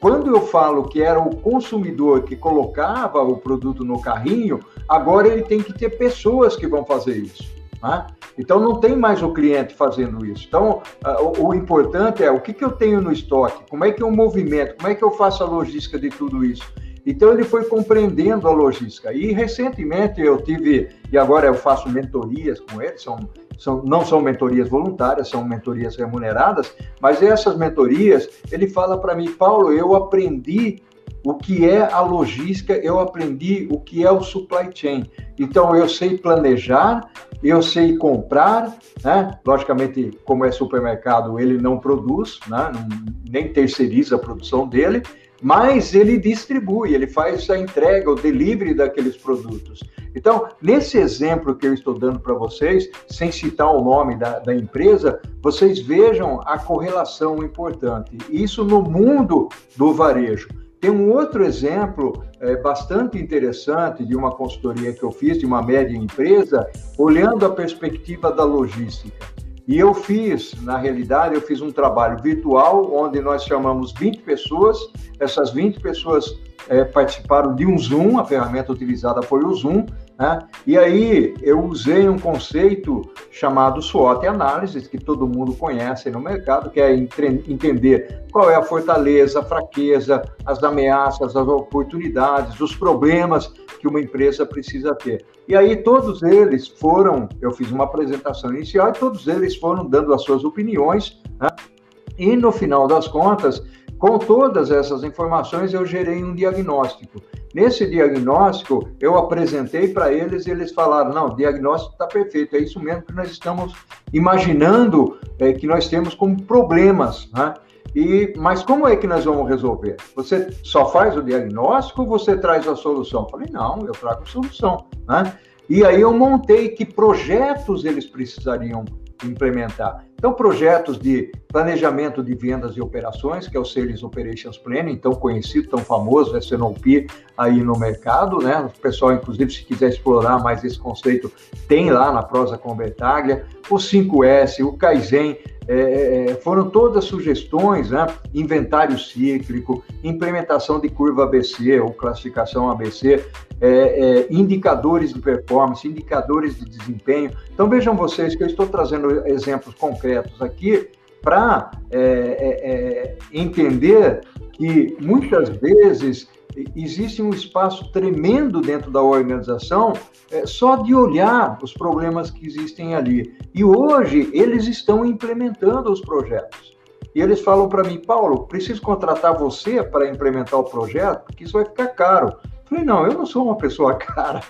quando eu falo que era o consumidor que colocava o produto no carrinho, agora ele tem que ter pessoas que vão fazer isso. Né? Então não tem mais o cliente fazendo isso. Então o, o, importante é o que, que eu tenho no estoque, como é que eu movimento, como é que eu faço a logística de tudo isso. Então ele foi compreendendo a logística. E recentemente eu tive, e agora eu faço mentorias com ele, são são, não são mentorias voluntárias, são mentorias remuneradas, mas essas mentorias, ele fala para mim, Paulo, eu aprendi o que é a logística, eu aprendi o que é o supply chain. Então, eu sei planejar, eu sei comprar, né? Logicamente, como é supermercado, ele não produz, né? Nem terceiriza a produção dele, mas ele distribui, ele faz a entrega, o delivery daqueles produtos. Então, nesse exemplo que eu estou dando para vocês, sem citar o nome da, da, empresa, vocês vejam a correlação importante. Isso no mundo do varejo. Tem um outro exemplo é, bastante interessante de uma consultoria que eu fiz, de uma média empresa, olhando a perspectiva da logística. E eu fiz, na realidade, eu fiz um trabalho virtual, onde nós chamamos 20 pessoas, essas 20 pessoas é, participaram de um Zoom, a ferramenta utilizada foi o Zoom, né? E aí eu usei um conceito chamado SWOT análise, que todo mundo conhece no mercado, que é entender qual é a fortaleza, a fraqueza, as ameaças, as oportunidades, os problemas que uma empresa precisa ter. E aí todos eles foram, eu fiz uma apresentação inicial e todos eles foram dando as suas opiniões, né? e no final das contas, com todas essas informações, eu gerei um diagnóstico. Nesse diagnóstico, eu apresentei para eles e eles falaram: não, o diagnóstico está perfeito, é isso mesmo que nós estamos imaginando é, que nós temos como problemas. Né? E, mas como é que nós vamos resolver? Você só faz o diagnóstico ou você traz a solução? Eu falei: não, eu trago a solução. Né? E aí eu montei que projetos eles precisariam implementar. Então, projetos de planejamento de vendas e operações, que é o Sales Operations Planning, tão conhecido, tão famoso, SNOP aí no mercado, né? O pessoal, inclusive, se quiser explorar mais esse conceito, tem lá na Prosa Convertaglia, o 5S, o Kaizen, é, é, é, foram todas sugestões, né? inventário cíclico, implementação de curva ABC ou classificação ABC, é, é, indicadores de performance, indicadores de desempenho. Então vejam vocês que eu estou trazendo exemplos concretos aqui para é, entender que muitas vezes existe um espaço tremendo dentro da organização é, só de olhar os problemas que existem ali. E hoje eles estão implementando os projetos. E eles falam para mim, Paulo, preciso contratar você para implementar o projeto, porque isso vai ficar caro. Eu falei, não, eu não sou uma pessoa cara.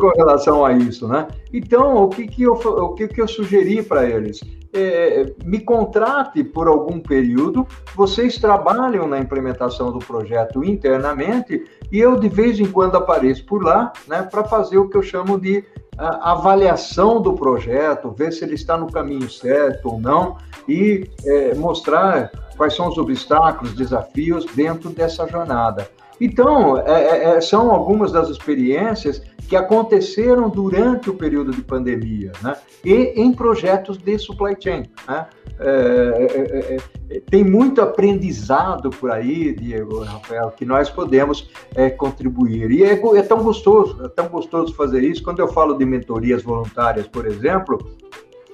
com relação a isso, né? Então, o que, que, eu, o que, que eu sugeri para eles? é, me contrate por algum período, vocês trabalham na implementação do projeto internamente e eu de vez em quando apareço por lá né, para fazer o que eu chamo de a, avaliação do projeto, ver se ele está no caminho certo ou não e é, mostrar quais são os obstáculos, desafios dentro dessa jornada. Então, é, é, é, são algumas das experiências que aconteceram durante o período de pandemia, né? E em projetos de supply chain. Né? É, é, é, tem muito aprendizado por aí, Diego, Rafael, que nós podemos contribuir. E é, tão gostoso, é tão gostoso fazer isso. Quando eu falo de mentorias voluntárias, por exemplo,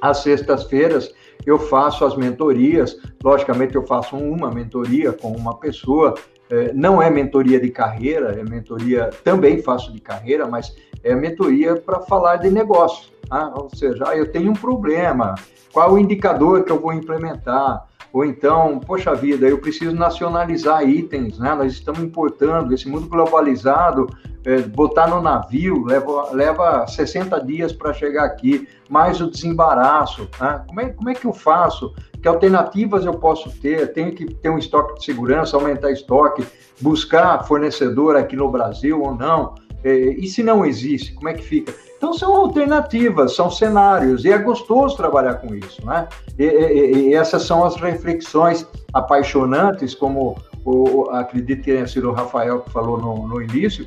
às sextas-feiras eu faço as mentorias. Logicamente, eu faço uma mentoria com uma pessoa é, não é mentoria de carreira, é mentoria, também faço de carreira, mas é mentoria para falar de negócio. Tá? Ou seja, ah, eu tenho um problema, qual o indicador que eu vou implementar? Ou então, poxa vida, eu preciso nacionalizar itens, né? Nós estamos importando, esse mundo globalizado, é, botar no navio leva, leva 60 dias para chegar aqui, mais o desembaraço. Né? Como, é, como é que eu faço? Que alternativas eu posso ter? Tenho que ter um estoque de segurança, aumentar estoque, buscar fornecedor aqui no Brasil ou não? É, e se não existe, como é que fica? Então são alternativas, são cenários, e é gostoso trabalhar com isso, né? E, e, e essas são as reflexões apaixonantes, como o, acredito que tenha sido o Rafael que falou no, no início,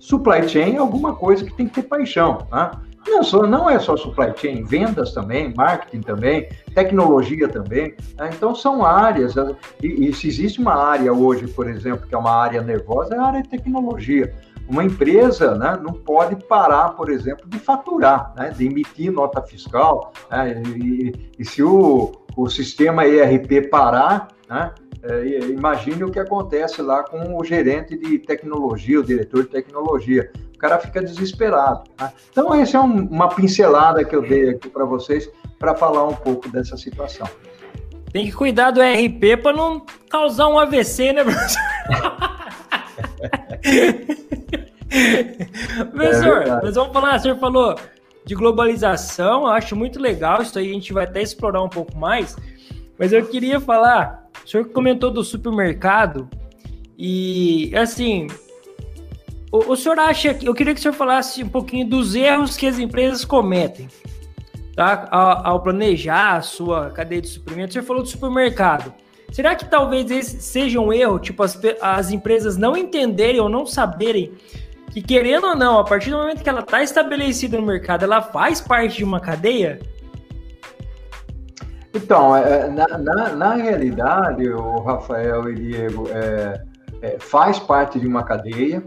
supply chain é alguma coisa que tem que ter paixão, né? Não, só, não é só supply chain, vendas também, marketing também, tecnologia também. Né? Então, são áreas. E, e, se existe uma área hoje, por exemplo, que é uma área nervosa, é a área de tecnologia. Uma empresa né, não pode parar, por exemplo, de faturar, né, de emitir nota fiscal. Né, e, e, se o, o sistema ERP parar, né, é, imagine o que acontece lá com o gerente de tecnologia, o diretor de tecnologia. O cara fica desesperado. Né? Então, essa é um, uma pincelada que eu dei aqui para vocês para falar um pouco dessa situação. Tem que cuidar do RP para não causar um AVC, né, professor? professor, é nós vamos falar, o senhor falou de globalização, eu acho muito legal, isso aí a gente vai até explorar um pouco mais, mas eu queria falar, o senhor comentou do supermercado, e assim, o, o senhor acha, eu queria que o senhor falasse um pouquinho dos erros que as empresas cometem, tá? Ao, ao planejar a sua cadeia de suprimentos, o senhor falou do supermercado, Será que talvez esse seja um erro, tipo, as, as empresas não entenderem ou não saberem que, querendo ou não, a partir do momento que ela está estabelecida no mercado, ela faz parte de uma cadeia? Então, é, na, na, na realidade, o Rafael e Diego é, é, faz parte de uma cadeia,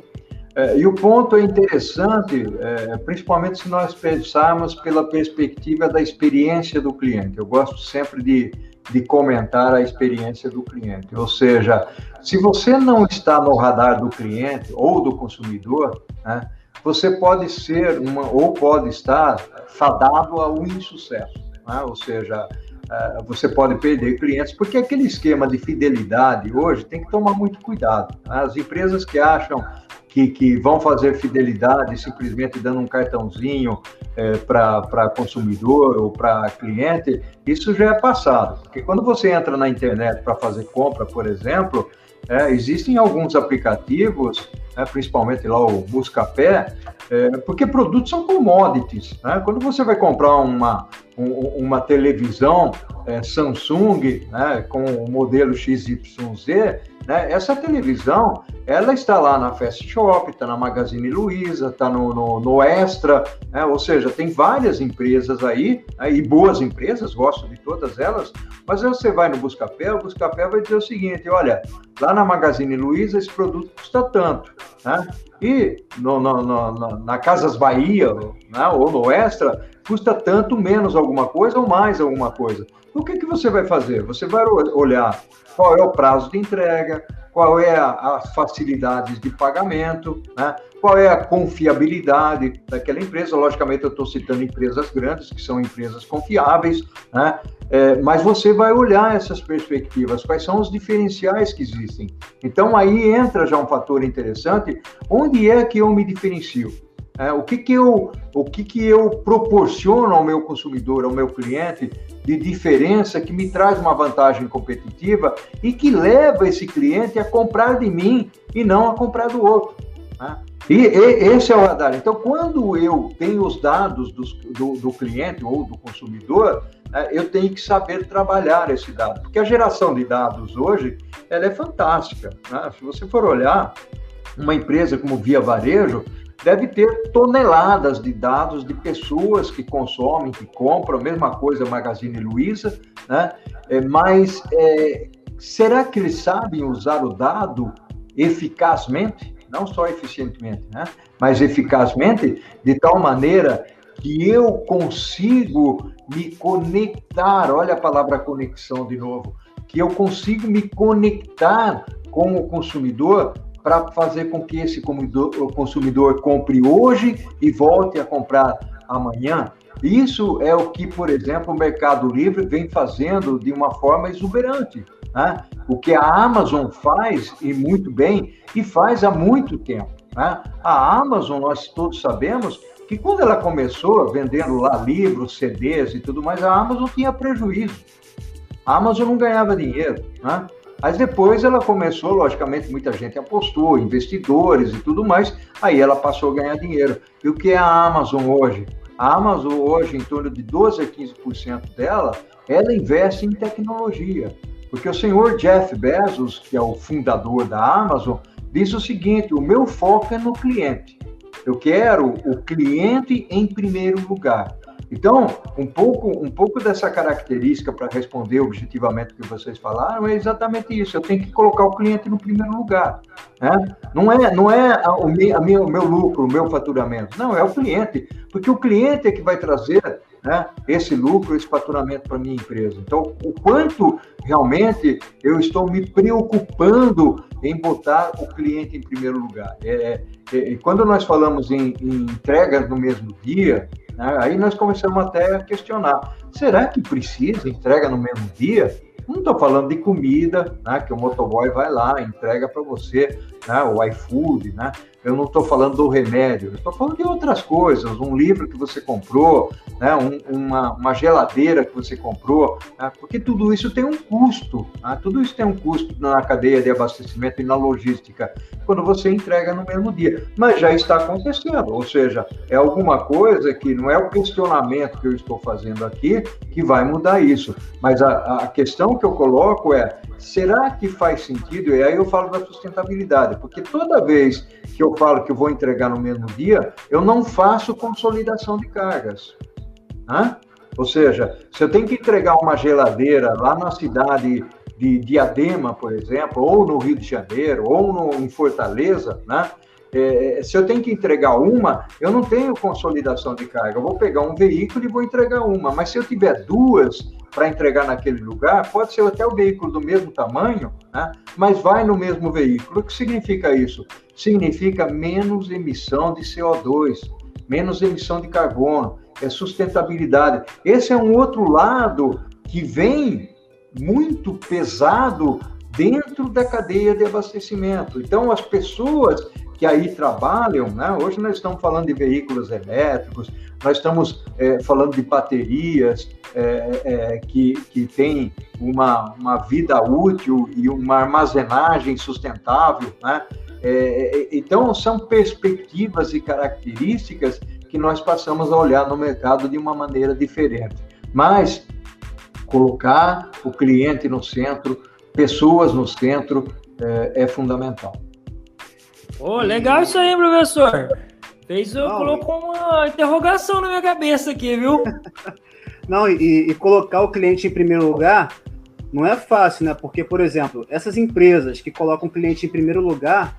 é, e o ponto é interessante, é, principalmente se nós pensarmos pela perspectiva da experiência do cliente. Eu gosto sempre de de comentar a experiência do cliente. Ou seja, se você não está no radar do cliente ou do consumidor, né, você pode ser uma, ou pode estar fadado ao insucesso. Né? Ou seja, é, você pode perder clientes, porque aquele esquema de fidelidade hoje tem que tomar muito cuidado. Né? As empresas que acham que, que vão fazer fidelidade simplesmente dando um cartãozinho é, para consumidor ou para cliente, isso já é passado. Porque quando você entra na internet para fazer compra, por exemplo, é, existem alguns aplicativos, né, principalmente lá o Buscapé, é, porque produtos são commodities. Né? Quando você vai comprar uma, um, uma televisão é, Samsung né, com o modelo XYZ, né? Essa televisão, ela está lá na Fast Shop, está na Magazine Luiza, está no, no, no, Extra, né? ou seja, tem várias empresas aí, né? e boas empresas, gosto de todas elas, mas aí você vai no Buscapé, o Buscapé vai dizer o seguinte, olha, lá na Magazine Luiza esse produto custa tanto, né? e no, no, no, na Casas Bahia, né? ou no Extra, custa tanto menos alguma coisa ou mais alguma coisa. O que, que você vai fazer? Você vai olhar qual é o prazo de entrega, qual é as facilidades de pagamento, né? qual é a confiabilidade daquela empresa. Logicamente, eu estou citando empresas grandes, que são empresas confiáveis, né? É, mas você vai olhar essas perspectivas, quais são os diferenciais que existem. Então, aí entra já um fator interessante, onde é que eu me diferencio? É, o que, que, eu, o que, que eu proporciono ao meu consumidor, ao meu cliente, de diferença que me traz uma vantagem competitiva e que leva esse cliente a comprar de mim e não a comprar do outro. Né? E, e, esse é o radar. Então, quando eu tenho os dados do, do, do cliente ou do consumidor, é, eu tenho que saber trabalhar esse dado. Porque a geração de dados hoje, ela é fantástica. Né? Se você for olhar, uma empresa como Via Varejo deve ter toneladas de dados de pessoas que consomem, que compram, mesma coisa Magazine Luiza, né? É, mas é, será que eles sabem usar o dado eficazmente? Não só eficientemente, né? mas eficazmente, de tal maneira que eu consigo me conectar, olha a palavra conexão de novo, que eu consigo me conectar com o consumidor para fazer com que esse consumidor compre hoje e volte a comprar amanhã. Isso é o que, por exemplo, o Mercado Livre vem fazendo de uma forma exuberante. Né? O que a Amazon faz, e muito bem, e faz há muito tempo. Né? A Amazon, nós todos sabemos que quando ela começou vendendo lá livros, CDs e tudo mais, a Amazon tinha prejuízo. A Amazon não ganhava dinheiro. Né? Mas depois ela começou, logicamente, muita gente apostou, investidores e tudo mais, aí ela passou a ganhar dinheiro. E o que é a Amazon hoje? A Amazon hoje, em torno de 12 a 15% dela, ela investe em tecnologia. Porque o senhor Jeff Bezos, que é o fundador da Amazon, diz o seguinte: o meu foco é no cliente. Eu quero o cliente em primeiro lugar. Então, um pouco, um pouco dessa característica para responder objetivamente o que vocês falaram é exatamente isso. Eu tenho que colocar o cliente no primeiro lugar. Né? Não é, não é o, meu, a meu, o meu lucro, o meu faturamento. Não, é o cliente. Porque o cliente é que vai trazer né, esse lucro, esse faturamento para minha empresa. Então, o quanto realmente eu estou me preocupando em botar o cliente em primeiro lugar. É, é, quando nós falamos em, em entregas no mesmo dia, né? Aí nós começamos até a questionar: será que precisa entrega no mesmo dia? Não estou falando de comida, né, que o motoboy vai lá, entrega para você, né, o iFood, né? Eu não estou falando do remédio, estou falando de outras coisas, um livro que você comprou, né, um, uma, uma, geladeira que você comprou, né, porque tudo isso tem um custo, né, tudo isso tem um custo na cadeia de abastecimento e na logística, quando você entrega no mesmo dia. Mas já está acontecendo, ou seja, é alguma coisa que não é o questionamento que eu estou fazendo aqui que vai mudar isso, mas a, a questão que eu coloco é, será que faz sentido? E aí eu falo da sustentabilidade, porque toda vez que eu falo que eu vou entregar no mesmo dia, eu não faço consolidação de cargas. Né? Ou seja, se eu tenho que entregar uma geladeira lá na cidade de Diadema, por exemplo, ou no Rio de Janeiro, ou no, em Fortaleza, né? É, se eu tenho que entregar uma, eu não tenho consolidação de carga. Eu vou pegar um veículo e vou entregar uma. Mas se eu tiver duas para entregar naquele lugar, pode ser até o veículo do mesmo tamanho, né? mas vai no mesmo veículo. O que significa isso? Significa menos emissão de CO2, menos emissão de carbono, é sustentabilidade. Esse é um outro lado que vem muito pesado dentro da cadeia de abastecimento. Então, as pessoas que aí trabalham, né? hoje nós estamos falando de veículos elétricos, nós estamos é, falando de baterias é, é, que, que têm uma, uma vida útil e uma armazenagem sustentável. Né? É, então, são perspectivas e características que nós passamos a olhar no mercado de uma maneira diferente. Mas colocar o cliente no centro, pessoas no centro, é, é fundamental. Oh, legal isso aí, professor. Fez, Não, colocou uma interrogação na minha cabeça aqui, viu? Não, e, e, colocar o cliente em primeiro lugar não é fácil, né? Porque, por exemplo, essas empresas que colocam o cliente em primeiro lugar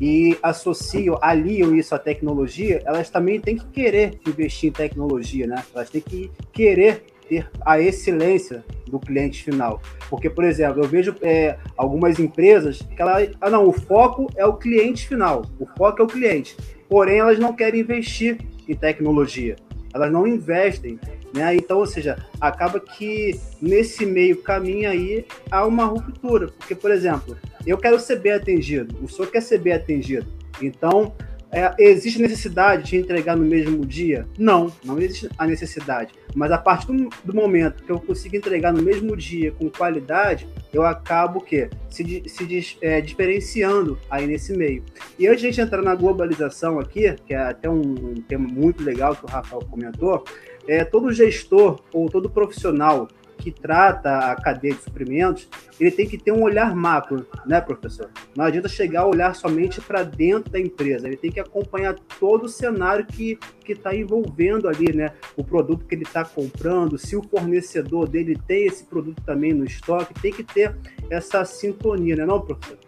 e associam, aliam isso à tecnologia, elas também têm que querer investir em tecnologia, né? Elas têm que querer ter a excelência do cliente final. Porque, por exemplo, eu vejo é, algumas empresas que ela, ah, não, o foco é o cliente final, o foco é o cliente. Porém, elas não querem investir em tecnologia, elas não investem. Né? Então, ou seja, acaba que nesse meio caminho aí há uma ruptura. Porque, por exemplo, eu quero ser bem atendido, o senhor quer ser bem atendido. Então, é, existe necessidade de entregar no mesmo dia? Não, não existe a necessidade. Mas a partir do, do momento que eu consigo entregar no mesmo dia com qualidade, eu acabo que se, se é, diferenciando aí nesse meio. E antes de a gente entrar na globalização aqui, que é até um, um tema muito legal que o Rafael comentou, é, todo gestor ou todo profissional que trata a cadeia de suprimentos, ele tem que ter um olhar macro, né, professor? Não adianta chegar a olhar somente para dentro da empresa, ele tem que acompanhar todo o cenário que está envolvendo ali, né, o produto que ele está comprando, se o fornecedor dele tem esse produto também no estoque, tem que ter essa sintonia, né, não, professor?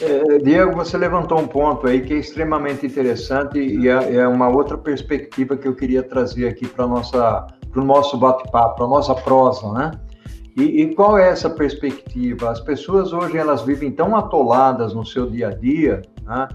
É, Diego, você levantou um ponto aí que é extremamente interessante e é, é uma outra perspectiva que eu queria trazer aqui para nossa para o nosso bate-papo, para a nossa prosa, né? E, e, qual é essa perspectiva? As pessoas hoje elas vivem tão atoladas no seu dia a dia, né?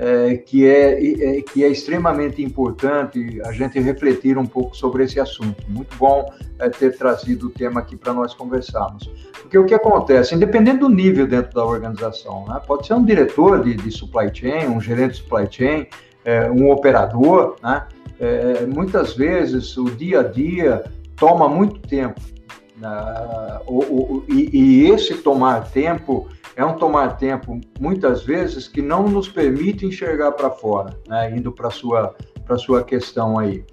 É, que, é, é, que é extremamente importante a gente refletir um pouco sobre esse assunto. Muito bom é, ter trazido o tema aqui para nós conversarmos. Porque o que acontece, independente do nível dentro da organização, né? pode ser um diretor de, de supply chain, um gerente de supply chain, é, um operador, né? é, muitas vezes o dia a dia toma muito tempo. Né? O, o, e, e, esse tomar tempo é um tomar tempo, muitas vezes, que não nos permite enxergar para fora, né? indo para a sua, sua questão aí.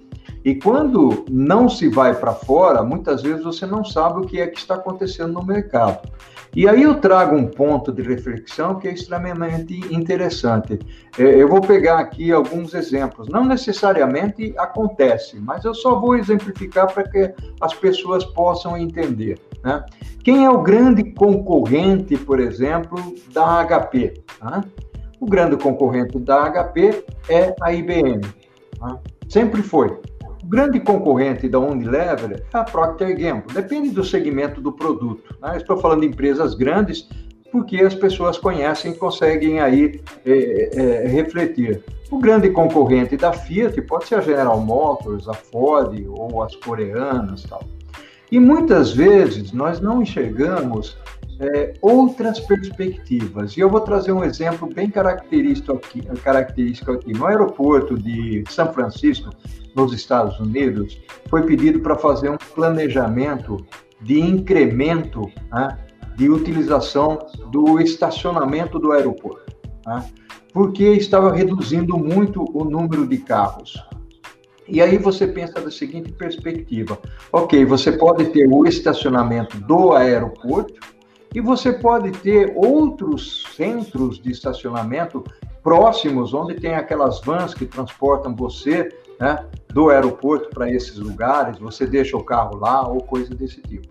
E quando não se vai para fora, muitas vezes você não sabe o que é que está acontecendo no mercado. E aí eu trago um ponto de reflexão que é extremamente interessante. É, eu vou pegar aqui alguns exemplos. Não necessariamente acontece, mas eu só vou exemplificar para que as pessoas possam entender. Né? Quem é o grande concorrente, por exemplo, da HP? Né? O grande concorrente da HP é a IBM. Né? Sempre foi. O grande concorrente da Unilever é a Procter Gamble. Depende do segmento do produto. Né? Estou falando de empresas grandes porque as pessoas conhecem e conseguem aí é, é, refletir. O grande concorrente da Fiat pode ser a General Motors, a Ford ou as coreanas tal. E muitas vezes nós não enxergamos é, outras perspectivas. E eu vou trazer um exemplo bem característico aqui, característico aqui. No aeroporto de São Francisco, nos Estados Unidos, foi pedido para fazer um planejamento de incremento né, de utilização do estacionamento do aeroporto, né, porque estava reduzindo muito o número de carros. E aí você pensa da seguinte perspectiva: ok, você pode ter o estacionamento do aeroporto e você pode ter outros centros de estacionamento próximos, onde tem aquelas vans que transportam você né, do aeroporto para esses lugares, você deixa o carro lá ou coisa desse tipo.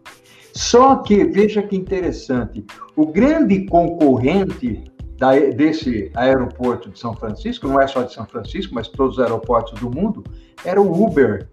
Só que, veja que interessante, o grande concorrente da, desse aeroporto de São Francisco, não é só de São Francisco, mas todos os aeroportos do mundo, era o Uber.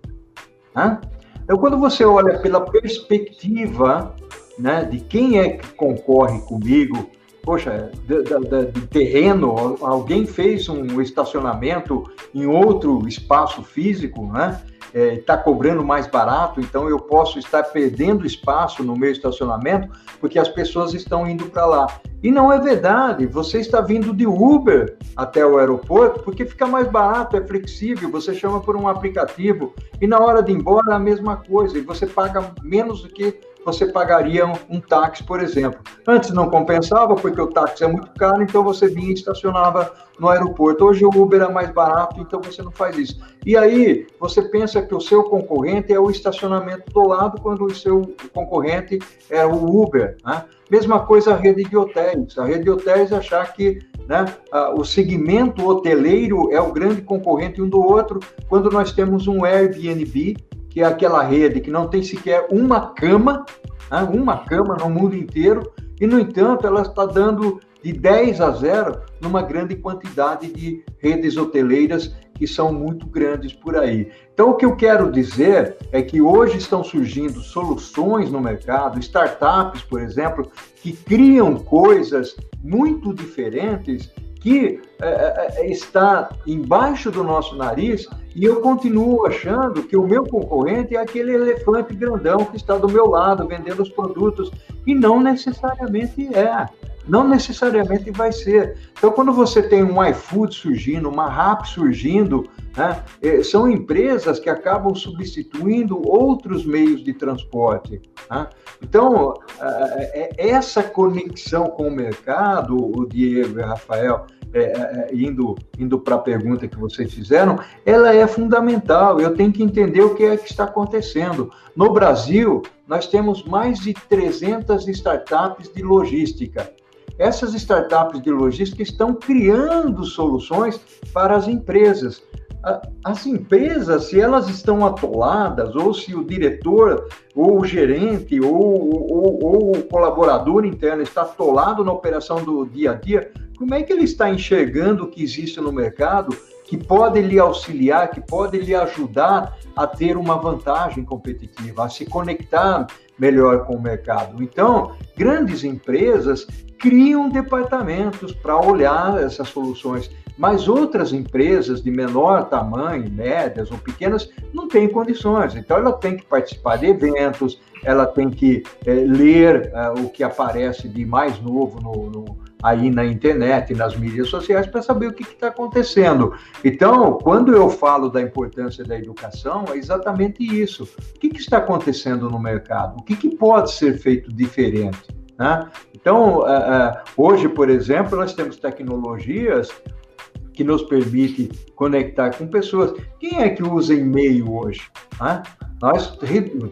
Né? Então, quando você olha pela perspectiva né, de quem é que concorre comigo, poxa, de, de, de, terreno, alguém fez um estacionamento em outro espaço físico, né? Está é, cobrando mais barato, então eu posso estar perdendo espaço no meu estacionamento porque as pessoas estão indo para lá. E não é verdade, você está vindo de Uber até o aeroporto porque fica mais barato, é flexível, você chama por um aplicativo e na hora de ir embora é a mesma coisa, e você paga menos do que você pagaria um, um, táxi, por exemplo. Antes não compensava, porque o táxi é muito caro, então você vinha e estacionava no aeroporto. Hoje o Uber é mais barato, então você não faz isso. E aí você pensa que o seu concorrente é o estacionamento do lado, quando o seu concorrente é o Uber. Né? Mesma coisa a rede de hotéis. A rede de hotéis achar que né, o segmento hoteleiro é o grande concorrente um do outro, quando nós temos um Airbnb que é aquela rede que não tem sequer uma cama, né, uma cama no mundo inteiro, e, no entanto, ela está dando de 10 a 0 numa grande quantidade de redes hoteleiras que são muito grandes por aí. Então, o que eu quero dizer é que hoje estão surgindo soluções no mercado, startups, por exemplo, que criam coisas muito diferentes que é, é, é, está embaixo do nosso nariz e eu continuo achando que o meu concorrente é aquele elefante grandão que está do meu lado vendendo os produtos e não necessariamente é. Não necessariamente vai ser. Então, quando você tem um iFood surgindo, uma RAP surgindo, né, é, são empresas que acabam substituindo outros meios de transporte. Né? Então, é, é, essa conexão com o mercado, o Diego e o Rafael, é, indo, indo para a pergunta que vocês fizeram, ela é fundamental. Eu tenho que entender o que é que está acontecendo. No Brasil, nós temos mais de 300 startups de logística. Essas startups de logística estão criando soluções para as empresas. As empresas, se elas estão atoladas, ou se o diretor, ou o gerente, ou, ou, ou o colaborador interno está atolado na operação do dia a dia, como é que ele está enxergando o que existe no mercado que pode lhe auxiliar, que pode lhe ajudar a ter uma vantagem competitiva, a se conectar melhor com o mercado. Então, grandes empresas criam departamentos para olhar essas soluções, mas outras empresas de menor tamanho, médias ou pequenas, não têm condições. Então, ela tem que participar de eventos, ela tem que é, ler é, o que aparece de mais novo no, no aí na internet, nas mídias sociais, para saber o que está acontecendo. Então, quando eu falo da importância da educação, é exatamente isso. O que, que está acontecendo no mercado? O que, que pode ser feito diferente? Né? Então, uh, uh, hoje, por exemplo, nós temos tecnologias que nos permite conectar com pessoas. Quem é que usa e-mail hoje? Né? Nós,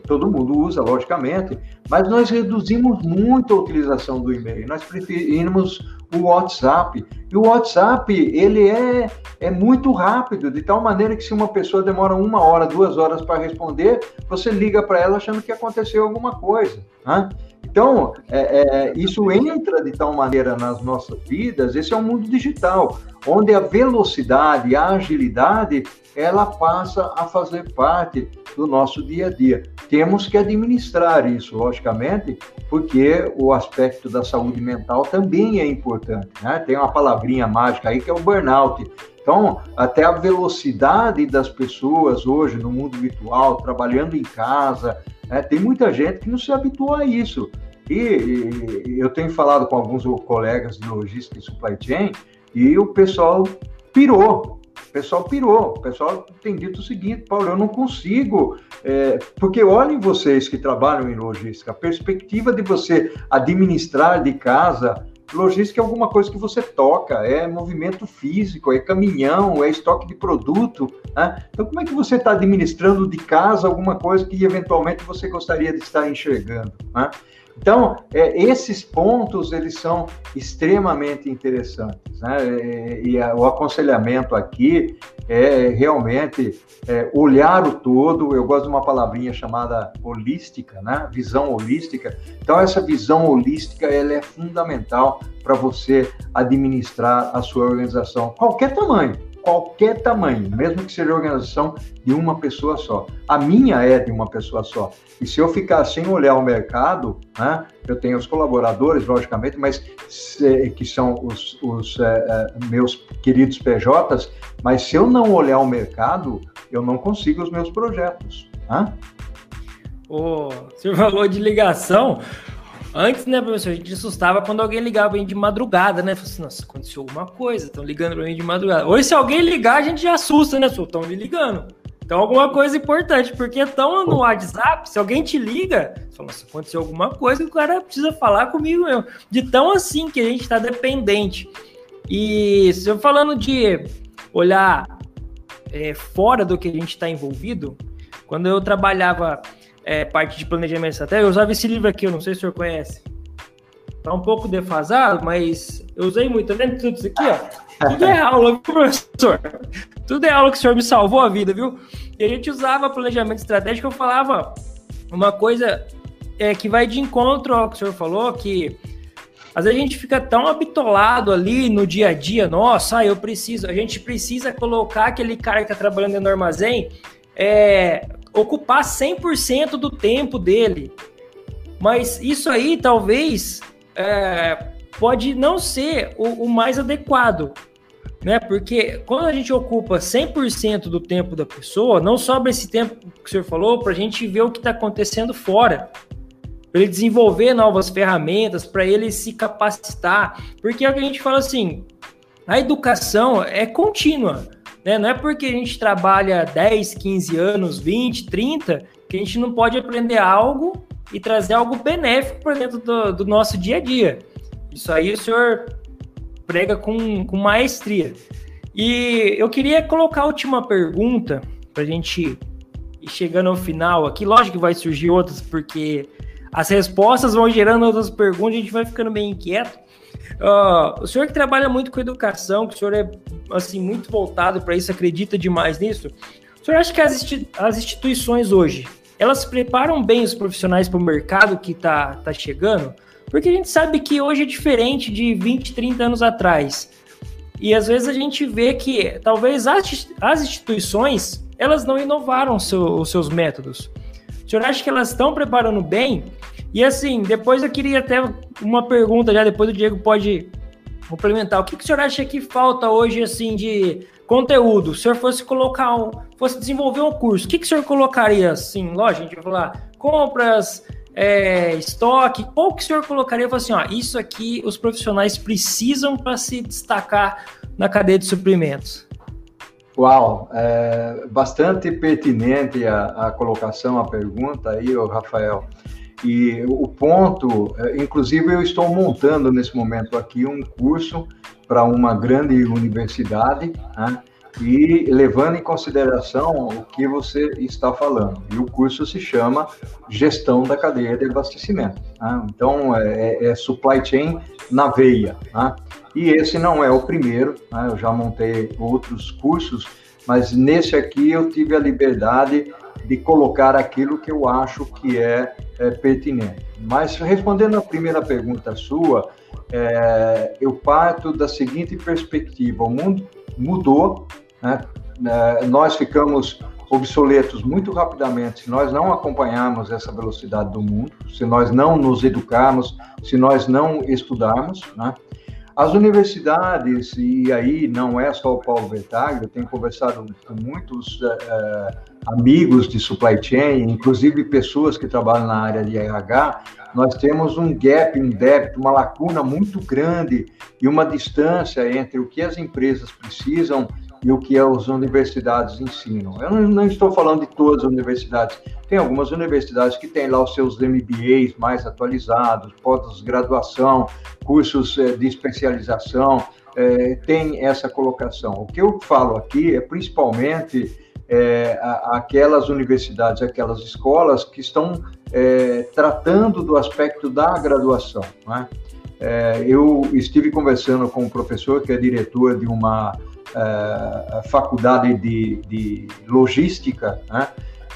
todo mundo usa, logicamente, mas nós reduzimos muito a utilização do e-mail. Nós preferimos o WhatsApp. E o WhatsApp, ele é, é muito rápido, de tal maneira que se uma pessoa demora uma hora, duas horas para responder, você liga para ela achando que aconteceu alguma coisa. Né? Então, é, é, isso entra de tal maneira nas nossas vidas, esse é o mundo digital, onde a velocidade, a agilidade ela passa a fazer parte do nosso dia a dia. Temos que administrar isso, logicamente, porque o aspecto da saúde mental também é importante. Né? Tem uma palavrinha mágica aí que é o burnout. Então, até a velocidade das pessoas hoje no mundo virtual, trabalhando em casa, né? tem muita gente que não se habitua a isso. E, e eu tenho falado com alguns colegas de logística e supply chain e o pessoal pirou, o pessoal pirou, o pessoal tem dito o seguinte, Paulo, eu não consigo, é, porque olhem vocês que trabalham em logística, a perspectiva de você administrar de casa, logística é alguma coisa que você toca, é movimento físico, é caminhão, é estoque de produto, né? Então, como é que você está administrando de casa alguma coisa que eventualmente você gostaria de estar enxergando, né? Então, é, esses pontos, eles são extremamente interessantes, né? E, e a, o aconselhamento aqui é realmente é, olhar o todo, eu gosto de uma palavrinha chamada holística, né? Visão holística. Então, essa visão holística, ela é fundamental para você administrar a sua organização, qualquer tamanho, qualquer tamanho, mesmo que seja organização de uma pessoa só. A minha é de uma pessoa só. E se eu ficar sem olhar o mercado, né, eu tenho os colaboradores, logicamente, mas se, que são os, os é, é, meus queridos PJs, mas se eu não olhar o mercado, eu não consigo os meus projetos. Né? O senhor falou de ligação. Antes, né, professor, a gente assustava quando alguém ligava pra de madrugada, né? Falei assim, nossa, aconteceu alguma coisa, estão ligando pra mim de madrugada. Hoje, se alguém ligar, a gente já assusta, né? Estão me ligando. Então, alguma coisa importante, porque estão no WhatsApp, se alguém te liga, fala, nossa, aconteceu alguma coisa, o cara precisa falar comigo mesmo. De tão assim que a gente está dependente. E se eu falando de olhar é, fora do que a gente está envolvido, quando eu trabalhava é, parte de planejamento estratégico, eu usava esse livro aqui, eu não sei se o senhor conhece. Tá um pouco defasado, mas eu usei muito. Tá vendo tudo isso aqui, ó? Tudo é aula, viu, professor? Tudo é aula que o senhor me salvou a vida, viu? E a gente usava planejamento estratégico, eu falava uma coisa é, que vai de encontro ao que o senhor falou, que às vezes a gente fica tão habitolado ali no dia a dia, nossa, eu preciso, a gente precisa colocar aquele cara que está trabalhando no armazém é, ocupar 100% do tempo dele. Mas isso aí talvez é, pode não ser o, o, mais adequado, né? Porque quando a gente ocupa 100% do tempo da pessoa, não sobra esse tempo que o senhor falou para a gente ver o que está acontecendo fora. para ele desenvolver novas ferramentas, para ele se capacitar, porque é o que a gente fala assim, a educação é contínua, né? Não é porque a gente trabalha 10, 15 anos, 20, 30, que a gente não pode aprender algo e trazer algo benéfico para dentro do, do, nosso dia a dia. Isso aí o senhor prega com, com maestria. E eu queria colocar a última pergunta para a gente ir chegando ao final aqui. Lógico que vai surgir outras, porque as respostas vão gerando outras perguntas, a gente vai ficando bem inquieto. Uh, o senhor que trabalha muito com educação, que o senhor é assim muito voltado para isso, acredita demais nisso. O senhor acha que as, instituições hoje elas preparam bem os profissionais para o mercado que está tá chegando? Porque a gente sabe que hoje é diferente de 20, 30 anos atrás. E às vezes a gente vê que talvez as, as instituições elas não inovaram seu, os seus métodos. O senhor acha que elas estão preparando bem? E assim, depois eu queria até uma pergunta já, depois o Diego pode complementar. O que, que o senhor acha que falta hoje, assim, de conteúdo? Se o senhor fosse colocar um, fosse desenvolver um curso, o que, que o senhor colocaria, assim, lógico, a gente vai falar compras, é, estoque, qual que o senhor colocaria? Eu assim, ó, isso aqui os profissionais precisam para se destacar na cadeia de suprimentos. Uau, é bastante pertinente a, a colocação, a pergunta aí, Rafael. E o ponto, é, inclusive eu estou montando nesse momento aqui um curso para uma grande universidade, né? e levando em consideração o que você está falando. E o curso se chama Gestão da Cadeia de Abastecimento. Né? Então, é, é, é, Supply Chain na veia. Né? E esse não é o primeiro, né? eu já montei outros cursos, mas nesse aqui eu tive a liberdade de colocar aquilo que eu acho que é, é pertinente. Mas respondendo a primeira pergunta sua, é, eu parto da seguinte perspectiva: o mundo mudou, né? É, nós ficamos obsoletos muito rapidamente se nós não acompanharmos essa velocidade do mundo, se nós não nos educarmos, se nós não estudarmos, né? As universidades, e aí não é só o Paulo Vertaglia, eu tenho conversado com muitos uh, amigos de supply chain, inclusive pessoas que trabalham na área de RH, nós temos um gap, um débito, uma lacuna muito grande e uma distância entre o que as empresas precisam e o que as universidades ensinam. Eu não, não, estou falando de todas as universidades. Tem algumas universidades que têm lá os seus MBAs mais atualizados, pós-graduação, cursos eh, de especialização, é, tem essa colocação. O que eu falo aqui é principalmente é, aquelas universidades, aquelas escolas que estão é, tratando do aspecto da graduação. Né? eu estive conversando com um professor que é diretor de uma uh, faculdade de, de logística, né?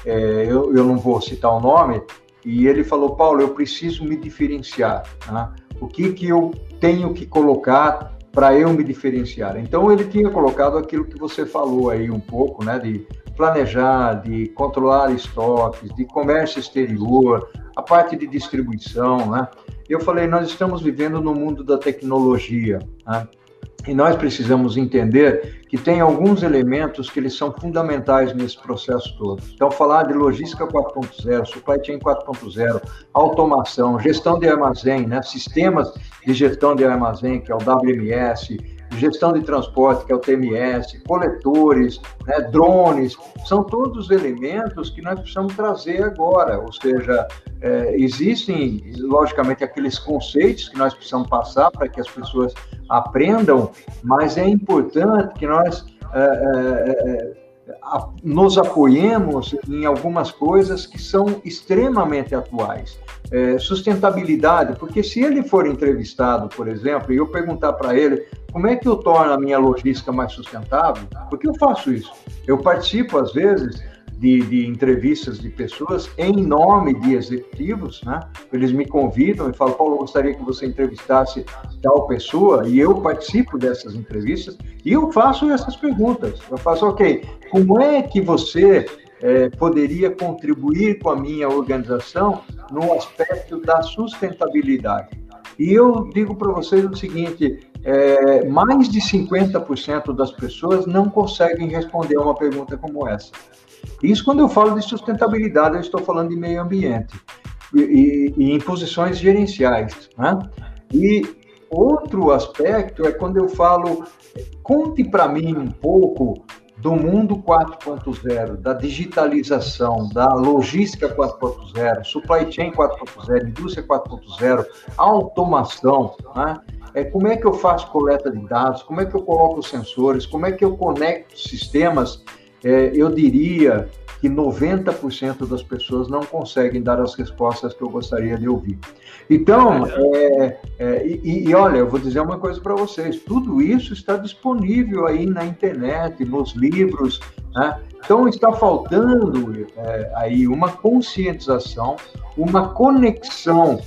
É, eu, eu não vou citar o nome, e ele falou, Paulo, eu preciso me diferenciar. Né? O que, que eu tenho que colocar para eu me diferenciar? Então, ele tinha colocado aquilo que você falou aí um pouco, né? De planejar, de controlar estoques, de comércio exterior, a parte de distribuição, né? Eu falei, nós estamos vivendo no mundo da tecnologia, né? E nós precisamos entender que tem alguns elementos que eles são fundamentais nesse processo todo. Então, falar de logística 4.0, supply chain 4.0, automação, gestão de armazém, né? sistemas de gestão de armazém, que é o WMS, gestão de transporte, que é o TMS, coletores, né, drones, são todos elementos que nós precisamos trazer agora. Ou seja, é, existem, logicamente, aqueles conceitos que nós precisamos passar para que as pessoas aprendam, mas é importante que nós. É, é, é nos apoiemos em algumas coisas que são extremamente atuais. É, sustentabilidade, porque se ele for entrevistado, por exemplo, e eu perguntar para ele como é que eu torno a minha logística mais sustentável, porque eu faço isso. Eu participo, às vezes, de, de, entrevistas de pessoas em nome de executivos, né? Eles me convidam e falam, Paulo, eu gostaria que você entrevistasse tal pessoa, e eu participo dessas entrevistas e eu faço essas perguntas. Eu faço, ok, como é que você é, poderia contribuir com a minha organização no aspecto da sustentabilidade? E eu digo para vocês o seguinte: é, mais de 50% das pessoas não conseguem responder uma pergunta como essa. Isso quando eu falo de sustentabilidade, eu estou falando de meio ambiente. e, e em posições gerenciais. Né? E outro aspecto é quando eu falo, conte para mim um pouco do mundo 4.0, da digitalização, da logística 4.0, supply chain 4.0, indústria 4.0, automação, né? É, como é que eu faço coleta de dados, como é que eu coloco sensores, como é que eu conecto sistemas, é, eu diria que 90% das pessoas não conseguem dar as respostas que eu gostaria de ouvir. Então, é, é, e, e, olha, eu vou dizer uma coisa para vocês: tudo isso está disponível aí na internet, nos livros. Né? Então, está faltando é, aí uma conscientização, uma conexão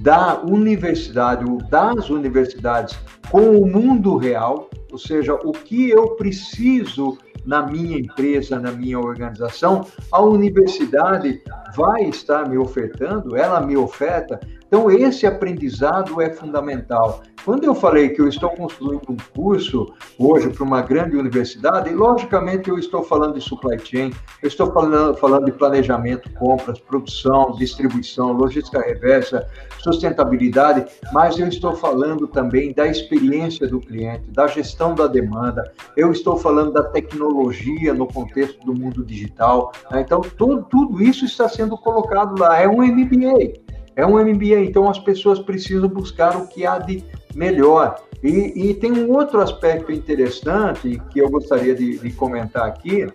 da universidade ou das universidades com o mundo real, ou seja, o que eu preciso na minha empresa, na minha organização, a universidade vai estar me ofertando, ela me oferta. Então, esse aprendizado é fundamental. Quando eu falei que eu estou construindo um curso hoje para uma grande universidade, logicamente eu estou falando de supply chain, eu estou falando, falando de planejamento, compras, produção, distribuição, logística reversa, sustentabilidade, mas eu estou falando também da experiência do cliente, da gestão da demanda, eu estou falando da tecnologia no contexto do mundo digital. Né? Então, tudo, tudo isso está sendo colocado lá. É um MBA. É um MBA, então as pessoas precisam buscar o que há de melhor. E, e tem um outro aspecto interessante que eu gostaria de, de comentar aqui,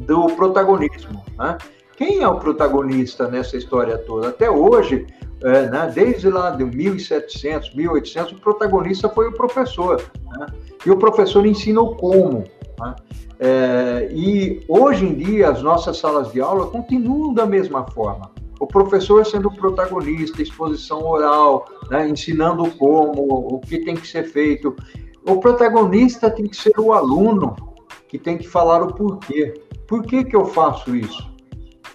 do protagonismo. Né? Quem é o protagonista nessa história toda? Até hoje, é, né, desde lá de 1700, 1800, o protagonista foi o professor. Né? E o professor ensinou como. Né? É, e hoje em dia, as nossas salas de aula continuam da mesma forma o professor sendo protagonista, exposição oral, né, ensinando como, o que tem que ser feito. O protagonista tem que ser o aluno, que tem que falar o porquê. Por que, que eu faço isso?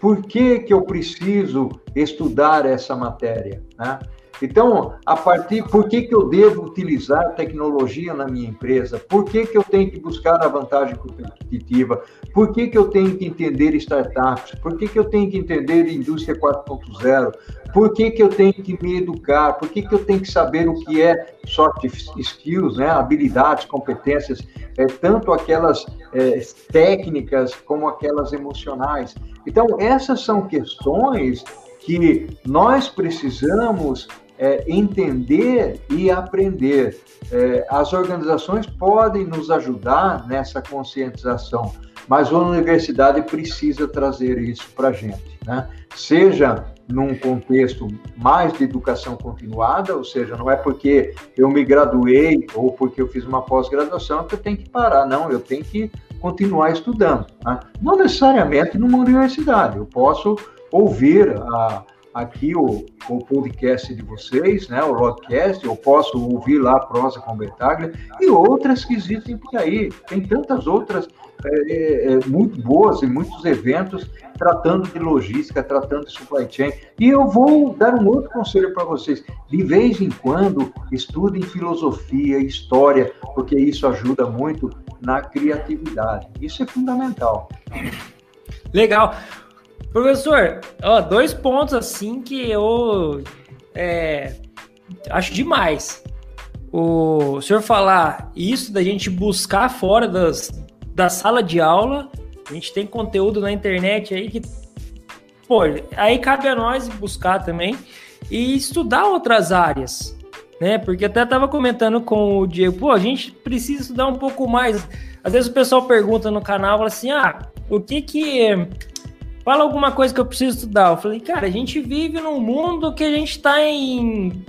Por que, que eu preciso estudar essa matéria? Né? Então, a partir, por que, que eu devo utilizar tecnologia na minha empresa? Por que, que eu tenho que buscar a vantagem competitiva? Por que, que eu tenho que entender startups? Por que, que eu tenho que entender indústria 4.0? Por que, que eu tenho que me educar? Por que, que eu tenho que saber o que é soft skills, né? habilidades, competências, é, tanto aquelas é, técnicas como aquelas emocionais? Então, essas são questões que nós precisamos é, entender e aprender. É, as organizações podem nos ajudar nessa conscientização, mas a universidade precisa trazer isso para a gente, né? Seja num contexto mais de educação continuada, ou seja, não é porque eu me graduei ou porque eu fiz uma pós-graduação que eu tenho que parar, não, eu tenho que continuar estudando. Né? Não necessariamente numa universidade, eu posso ouvir a aqui o, o podcast de vocês, né, o Logcast, eu posso ouvir lá a prosa com Bertaglia e outras que existem por aí. Tem tantas outras é, é, é, muito boas e muitos eventos tratando de logística, tratando de supply chain. E eu vou dar um outro conselho para vocês. De vez em quando, estudem filosofia, história, porque isso ajuda muito na criatividade. Isso é fundamental. Legal. Professor, ó, dois pontos assim que eu é, acho demais. O senhor falar isso da gente buscar fora das, da sala de aula, a gente tem conteúdo na internet aí que, pô, aí cabe a nós buscar também e estudar outras áreas, né? Porque até tava comentando com o Diego, pô, a gente precisa estudar um pouco mais. Às vezes o pessoal pergunta no canal, assim, ah, o que que fala alguma coisa que eu preciso estudar. Eu falei, cara, a gente vive num mundo que a gente está em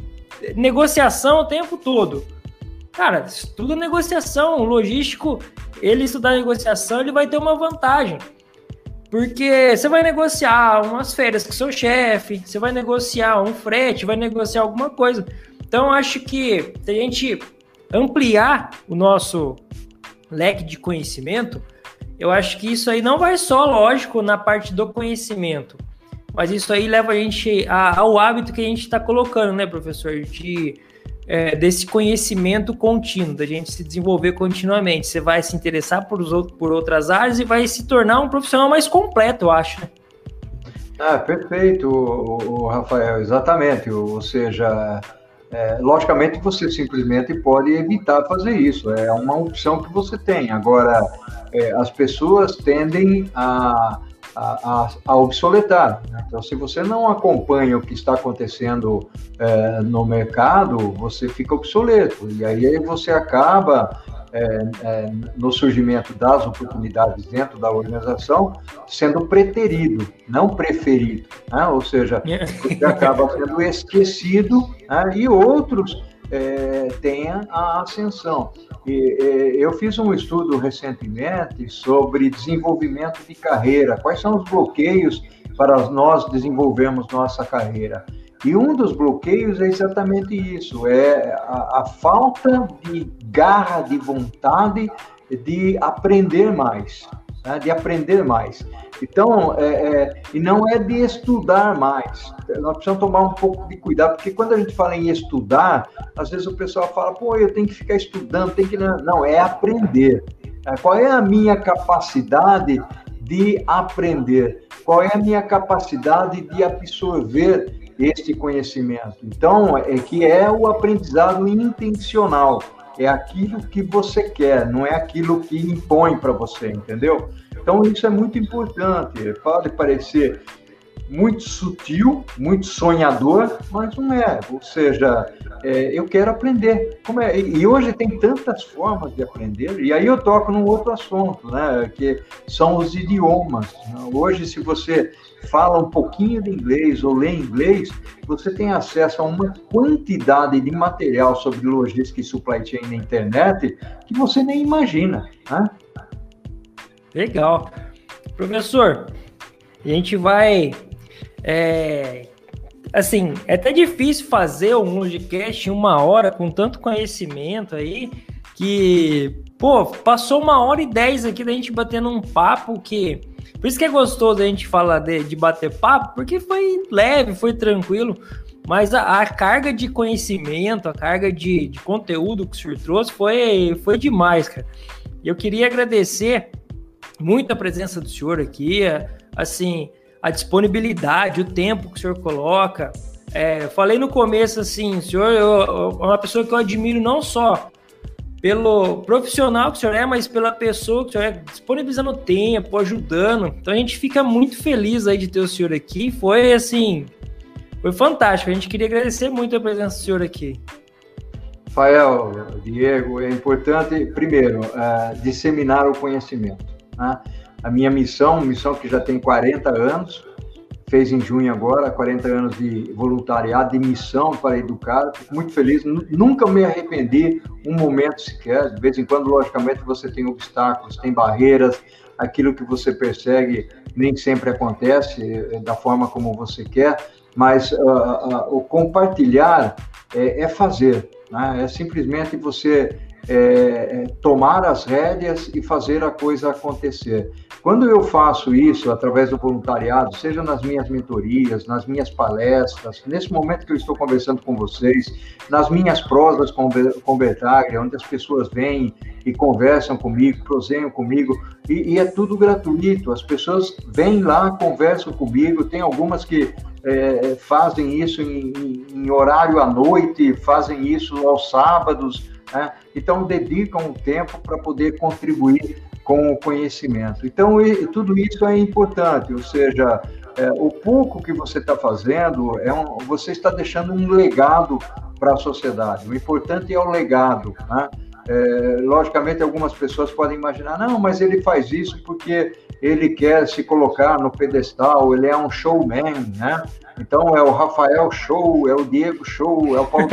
negociação o tempo todo. Cara, estuda negociação. O logístico, ele estudar negociação, ele vai ter uma vantagem. Porque você vai negociar umas férias com seu chefe, você vai negociar um frete, vai negociar alguma coisa. Então, acho que se a gente ampliar o nosso leque de conhecimento, eu acho que isso aí não vai só, lógico, na parte do conhecimento, mas isso aí leva a gente a, ao hábito que a gente está colocando, né, professor? De, é, desse conhecimento contínuo, da gente se desenvolver continuamente. Você vai se interessar por, os, por outras áreas e vai se tornar um profissional mais completo, eu acho. Né? Ah, perfeito, o, o Rafael, exatamente. Ou seja, é, logicamente você simplesmente pode evitar fazer isso, é uma opção que você tem. Agora, é, as pessoas tendem a, a, a obsoletar. Né? Então, se você não acompanha o que está acontecendo é, no mercado, você fica obsoleto. E aí você acaba é, é, no surgimento das oportunidades dentro da organização, sendo preterido, não preferido. Né? Ou seja, você acaba sendo esquecido né? e outros é, tenham a ascensão. E, é, eu fiz um estudo recentemente sobre desenvolvimento de carreira, quais são os bloqueios para nós desenvolvermos nossa carreira. E um dos bloqueios é exatamente isso: é a, a falta de garra, de vontade de aprender mais, né? de aprender mais. Então, é, é, e não é de estudar mais. Nós precisamos tomar um pouco de cuidado, porque quando a gente fala em estudar, às vezes o pessoal fala, pô, eu tenho que ficar estudando, tem que. Não, é aprender. É, qual é a minha capacidade de aprender? Qual é a minha capacidade de absorver este conhecimento. Então, é que é o aprendizado intencional. É aquilo que você quer, não é aquilo que impõe para você, entendeu? Então, isso é muito importante. Pode parecer muito sutil, muito sonhador, mas não é. Ou seja, é, eu quero aprender. Como é? E hoje tem tantas formas de aprender, e aí eu toco num outro assunto, né? Que são os idiomas. Hoje, se você fala um pouquinho de inglês ou lê inglês, você tem acesso a uma quantidade de material sobre logística e supply chain na internet que você nem imagina. Né? Legal. Professor, a gente vai. É, assim, é até difícil fazer um podcast em uma hora com tanto conhecimento aí que, pô, passou uma hora e dez aqui da gente batendo um papo que por isso que é gostoso a gente falar de, de bater papo, porque foi leve, foi tranquilo. Mas a, a carga de conhecimento, a carga de, de conteúdo que o senhor trouxe foi, foi demais, cara. Eu queria agradecer muito a presença do senhor aqui, assim, a disponibilidade, o tempo que o senhor coloca. É, falei no começo assim, o senhor é uma pessoa que eu admiro não só pelo profissional que o senhor é, mas pela pessoa que o senhor é, disponibilizando tempo, ajudando. Então a gente fica muito feliz aí de ter o senhor aqui. Foi assim, foi fantástico. A gente queria agradecer muito a presença do senhor aqui. Rafael, Diego, é importante, primeiro, uh, disseminar o conhecimento. Né? A minha missão, missão que já tem 40 anos, fez em junho agora, 40 anos de voluntariado, de missão para educar. Fico muito feliz, nunca me arrependi um momento sequer. De vez em quando, logicamente, você tem obstáculos, tem barreiras, aquilo que você persegue nem sempre acontece eh, da forma como você quer, mas uh, uh, o compartilhar é, é fazer, né? é simplesmente você é, tomar as rédeas e fazer a coisa acontecer. Quando eu faço isso através do voluntariado, seja nas minhas mentorias, nas minhas palestras, nesse momento que eu estou conversando com vocês, nas minhas prosas com, com Bertaglia, onde as pessoas vêm e conversam comigo, proseiam comigo, e, e, é tudo gratuito. As pessoas vêm lá, conversam comigo, tem algumas que é, fazem isso em, em, em horário à noite, fazem isso aos sábados, né? então dedicam um tempo para poder contribuir com o conhecimento. Então, e, tudo isso é importante, ou seja, é, o pouco que você está fazendo, é um, você está deixando um legado para a sociedade. O importante é o legado. Né? É, logicamente, algumas pessoas podem imaginar, não, mas ele faz isso porque ele quer se colocar no pedestal, ele é um showman, né? Então é o Rafael Show, é o Diego Show, é o Paulo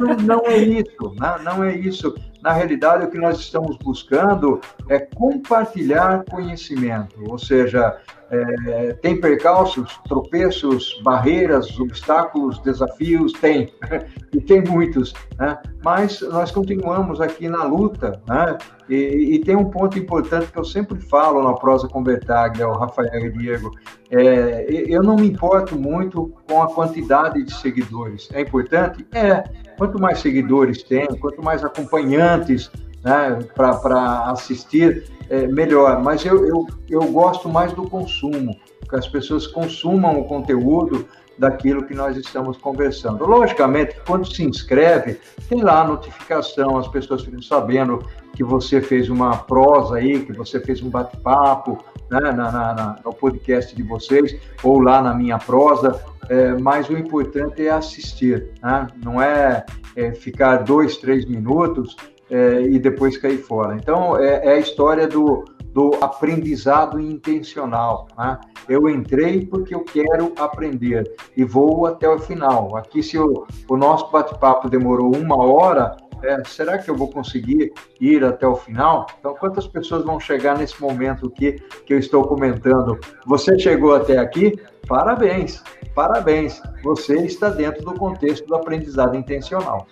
não, não é isso, né? não é isso. Na realidade, o que nós estamos buscando é compartilhar conhecimento, ou seja, é, tem percalços, tropeços, barreiras, obstáculos, desafios? Tem, e tem muitos, né? mas nós continuamos aqui na luta, né? E, e, tem um ponto importante que eu sempre falo na prosa com Bertaglia, o Rafael e Diego, é, eu não me importo muito com a quantidade de seguidores. É importante? É. Quanto mais seguidores tem, quanto mais acompanhantes né, para assistir, é, melhor. Mas eu, eu, eu gosto mais do consumo. que as pessoas consumam o conteúdo daquilo que nós estamos conversando. Logicamente, quando se inscreve, tem lá a notificação, as pessoas ficam sabendo que você fez uma prosa aí, que você fez um bate-papo né, na, na, na, no podcast de vocês, ou lá na minha prosa, é, mas o importante é assistir, né? não é, é, ficar dois, três minutos é, e depois cair fora. Então, é, é a história do, do aprendizado intencional. Né? Eu entrei porque eu quero aprender e vou até o final. Aqui, se o, o nosso bate-papo demorou uma hora, é, será que eu vou conseguir ir até o final? Então, quantas pessoas vão chegar nesse momento que, que eu estou comentando? Você chegou até aqui? Parabéns, parabéns. Você está dentro do contexto do aprendizado intencional.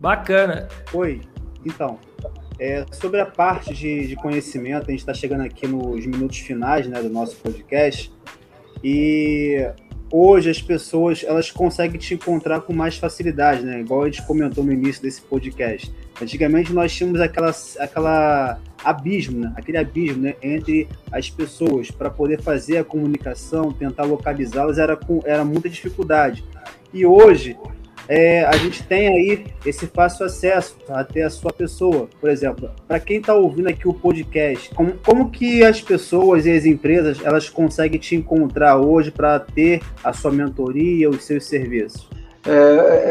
Bacana. Oi, então, é, sobre a parte de, de conhecimento, a gente está chegando aqui nos minutos finais né, do nosso podcast. E hoje as pessoas elas conseguem te encontrar com mais facilidade, né? Igual a gente comentou no início desse podcast. Antigamente nós tínhamos aquela, aquela abismo, né? aquele abismo né? entre as pessoas para poder fazer a comunicação, tentar localizá-las era era muita dificuldade. E hoje é, a gente tem aí esse fácil acesso até a sua pessoa. Por exemplo, para quem está ouvindo aqui o podcast, como, como que as pessoas e as empresas elas conseguem te encontrar hoje para ter a sua mentoria, os seus serviços? É,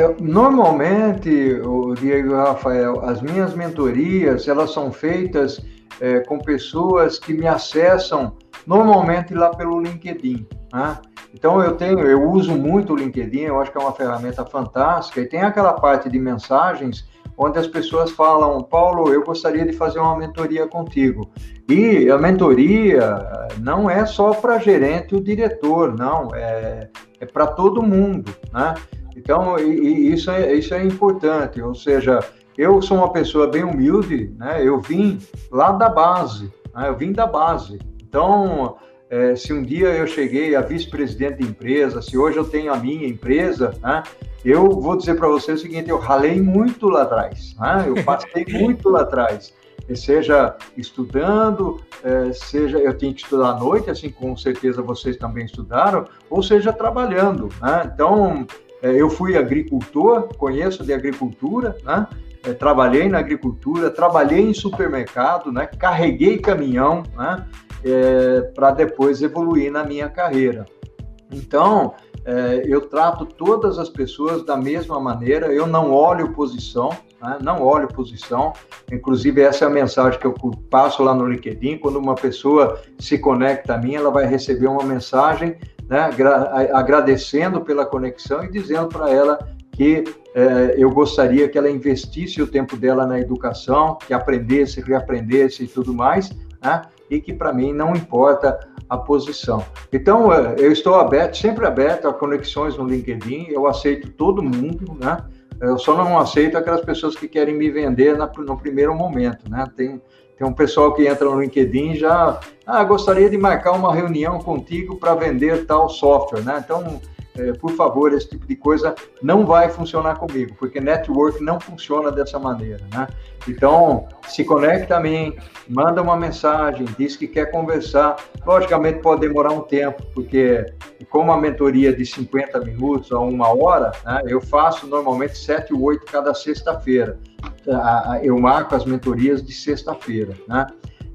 é, normalmente, o Diego e o Rafael, as minhas mentorias elas são feitas é, com pessoas que me acessam normalmente lá pelo LinkedIn. Né? Então eu tenho, eu uso muito o LinkedIn, eu acho que é uma ferramenta fantástica, e tem aquela parte de mensagens onde as pessoas falam, Paulo, eu gostaria de fazer uma mentoria contigo. E a mentoria não é só para gerente ou diretor, não, é, é para todo mundo, né? Então, e, e isso, é, isso é importante, ou seja, eu sou uma pessoa bem humilde, né? Eu vim lá da base, né? eu vim da base. Então, é, se um dia eu cheguei a vice-presidente de empresa, se hoje eu tenho a minha empresa, né, eu vou dizer para você o seguinte: eu ralei muito lá atrás, né, eu passei muito lá atrás. Seja estudando, é, seja eu tinha que estudar à noite, assim com certeza vocês também estudaram, ou seja trabalhando. Né? Então, é, eu fui agricultor, conheço de agricultura, né? É, trabalhei na agricultura, trabalhei em supermercado, né? carreguei caminhão, né? É, para depois evoluir na minha carreira. Então, é, eu trato todas as pessoas da mesma maneira, eu não olho posição, né? não olho posição. Inclusive, essa é a mensagem que eu passo lá no LinkedIn. Quando uma pessoa se conecta a mim, ela vai receber uma mensagem né? agradecendo pela conexão e dizendo para ela que é, eu gostaria que ela investisse o tempo dela na educação, que aprendesse, reaprendesse e tudo mais, né? E que para mim não importa a posição. Então, é, eu estou aberto, sempre aberto a conexões no LinkedIn, eu aceito todo mundo, né? Eu só não aceito aquelas pessoas que querem me vender na, no primeiro momento, né? Tem, tem um pessoal que entra no LinkedIn já, ah, gostaria de marcar uma reunião contigo para vender tal software, né? Então, é, por favor, esse tipo de coisa não vai funcionar comigo, porque network não funciona dessa maneira, né? Então, se conecta a mim, manda uma mensagem, diz que quer conversar. Logicamente, pode demorar um tempo, porque como a mentoria de 50 minutos a uma hora, né, eu faço normalmente 7 ou 8 cada sexta-feira. Eu marco as mentorias de sexta-feira, né?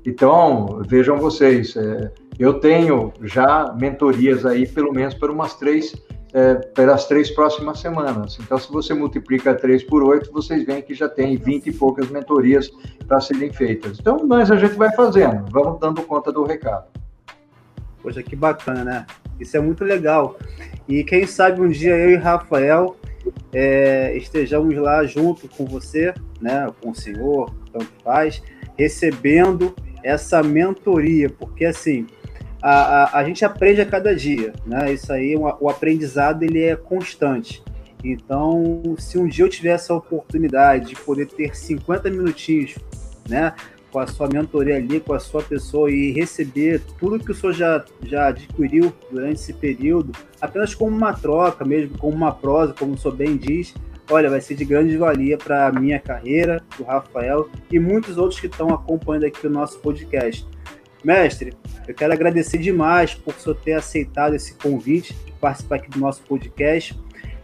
Então, vejam vocês, é, eu tenho já mentorias aí, pelo menos por umas três, é, pelas três próximas semanas. Então, se você multiplica três por oito, vocês veem que já tem vinte e poucas mentorias para serem feitas. Então, nós a gente vai fazendo, vamos dando conta do recado. Poxa, que bacana, né? Isso é muito legal. E quem sabe um dia eu e Rafael é, estejamos lá junto com você, né, com o senhor, tanto faz, recebendo essa mentoria, porque assim, a, a, a, gente aprende a cada dia, né? Isso aí, o aprendizado ele é constante. Então, se um dia eu tiver essa oportunidade de poder ter 50 minutinhos, né, com a sua mentoria ali, com a sua pessoa e receber tudo que o senhor já, já adquiriu durante esse período, apenas como uma troca, mesmo como uma prosa, como o senhor bem diz, olha, vai ser de grande valia para a minha carreira, do Rafael e muitos outros que estão acompanhando aqui o nosso podcast. Mestre, eu quero agradecer demais por o senhor ter aceitado esse convite de participar aqui do nosso podcast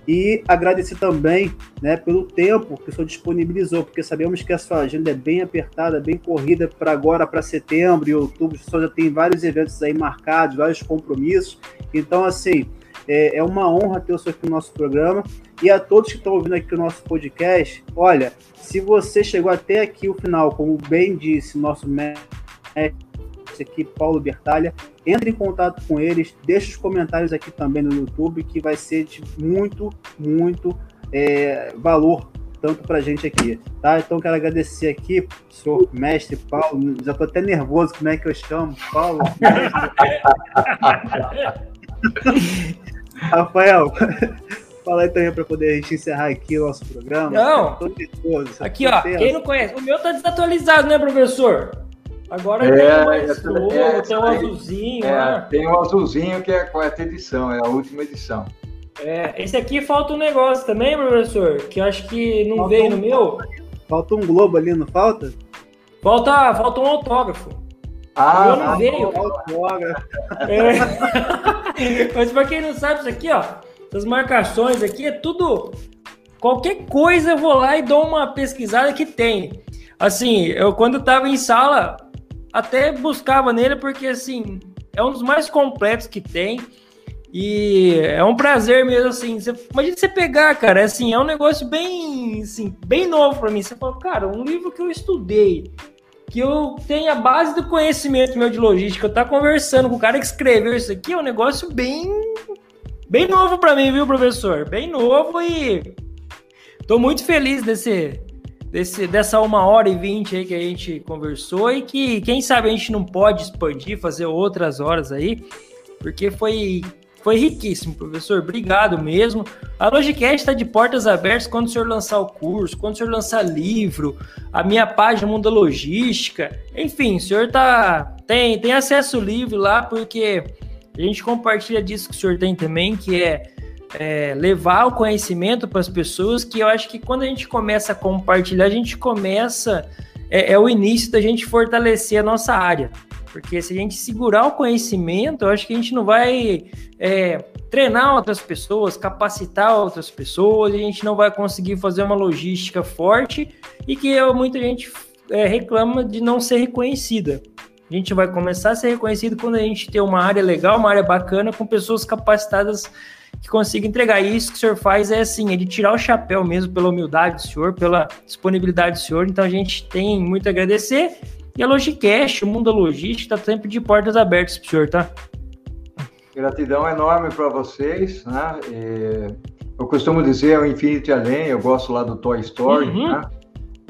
e agradecer também né, pelo tempo que o senhor disponibilizou, porque sabemos que a sua agenda é bem apertada, bem corrida para agora, para setembro e outubro, o senhor já tem vários eventos aí marcados, vários compromissos. Então, assim, é, é uma honra ter o senhor aqui no nosso programa. E a todos que estão ouvindo aqui o nosso podcast, olha, se você chegou até aqui o final, como bem disse nosso mestre aqui, Paulo Bertalha. Entre em contato com eles, deixe os comentários aqui também no YouTube, que vai ser de muito, muito é, valor tanto para a gente aqui, tá? Então quero agradecer aqui, senhor mestre Paulo, já estou até nervoso como é que eu chamo, Paulo. Rafael, fala aí também para poder a gente encerrar aqui o nosso programa. Não, nervoso, aqui ó, quem não conhece, o meu tá desatualizado, né, professor? Agora é, tem mais logo, é, tem um azulzinho. É, né? Tem um azulzinho que é a quarta edição, é a última edição. É, esse aqui falta um negócio também, professor, que eu acho que não falta veio um, no meu. Falta um globo ali, não falta? Falta, falta um autógrafo. Ah, eu não veio. Autógrafo. É. Mas para quem não sabe, isso aqui, ó, essas marcações aqui é tudo. Qualquer coisa eu vou lá e dou uma pesquisada que tem. Assim, eu quando estava em sala, até buscava nele porque assim é um dos mais completos que tem e é um prazer mesmo assim. Você, imagina você pegar, cara, é assim é um negócio bem, assim, bem novo para mim. Você fala, cara, um livro que eu estudei, que eu tenho a base do conhecimento meu de logística, eu tá conversando com o cara que escreveu isso aqui, é um negócio bem, bem novo para mim, viu, professor? Bem novo e tô muito feliz desse desse, dessa uma hora e vinte aí que a gente conversou e que, quem sabe, a gente não pode expandir, fazer outras horas aí, porque foi, foi riquíssimo, professor. Obrigado mesmo. A Logicast está de portas abertas quando o senhor lançar o curso, quando o senhor lançar livro, a minha página Mundo Logística. Enfim, o senhor tá, tem, tem acesso livre lá, porque a gente compartilha disso que o senhor tem também, que é é, levar o conhecimento para as pessoas, que eu acho que quando a gente começa a compartilhar, a gente começa, é, é, o início da gente fortalecer a nossa área. Porque se a gente segurar o conhecimento, eu acho que a gente não vai é, treinar outras pessoas, capacitar outras pessoas, a gente não vai conseguir fazer uma logística forte e que muita gente é, reclama de não ser reconhecida. A gente vai começar a ser reconhecido quando a gente ter uma área legal, uma área bacana, com pessoas capacitadas que consiga entregar. E isso que o senhor faz é assim, é de tirar o chapéu mesmo pela humildade do senhor, pela disponibilidade do senhor. Então a gente tem muito a agradecer. E a Logicast, o mundo da logística, está sempre de portas abertas para o senhor, tá? Gratidão enorme para vocês, né? E eu costumo dizer o infinito além, eu gosto lá do Toy Story, uhum. né?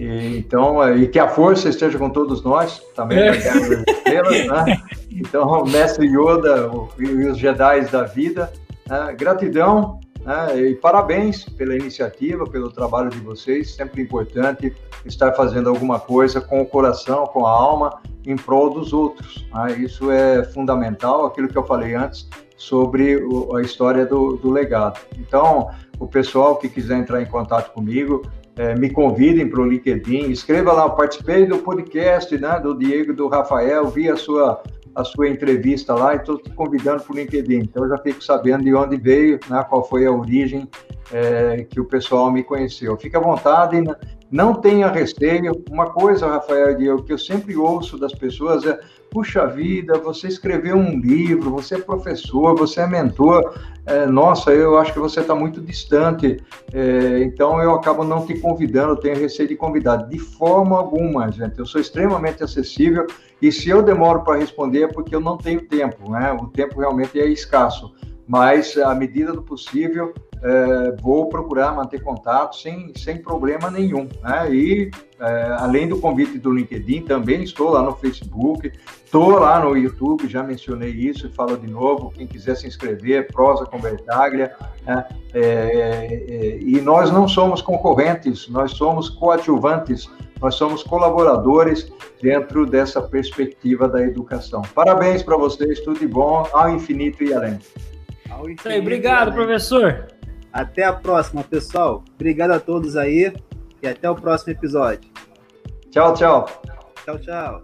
E, então, e que a força esteja com todos nós, também é. estrelas, né? Então, o mestre Yoda e os Jedi da vida, né? Gratidão né? e parabéns pela iniciativa, pelo trabalho de vocês. Sempre importante estar fazendo alguma coisa com o coração, com a alma, em prol dos outros. Né? Isso é fundamental, aquilo que eu falei antes sobre o, a história do, do legado. Então, o pessoal que quiser entrar em contato comigo, é, me convidem para o LinkedIn, escreva lá, participei do podcast né, do Diego do Rafael, vi a sua a sua entrevista lá e estou te convidando para o LinkedIn. Então, eu já fico sabendo de onde veio, né, qual foi a origem é, que o pessoal me conheceu. Fique à vontade, não tenha receio. Uma coisa, Rafael, que eu sempre ouço das pessoas é: puxa vida, você escreveu um livro, você é professor, você é mentor, é, nossa, eu acho que você está muito distante, é, então eu acabo não te convidando, tenho receio de convidar. De forma alguma, gente, eu sou extremamente acessível e se eu demoro para responder é porque eu não tenho tempo, né? O tempo realmente é escasso mas à medida do possível é, vou procurar manter contato sem, sem problema nenhum. Né? E é, além do convite do LinkedIn, também estou lá no Facebook, estou lá no YouTube, já mencionei isso e falo de novo. Quem quiser se inscrever, Prosa com Bertaglia. Né? É, é e nós não somos concorrentes, nós somos coadjuvantes, nós somos colaboradores dentro dessa perspectiva da educação. Parabéns para vocês, tudo de bom, ao infinito e além. Aí, obrigado, professor. Até a próxima, pessoal. Obrigado a todos aí e até o próximo episódio. Tchau, tchau. Tchau, tchau.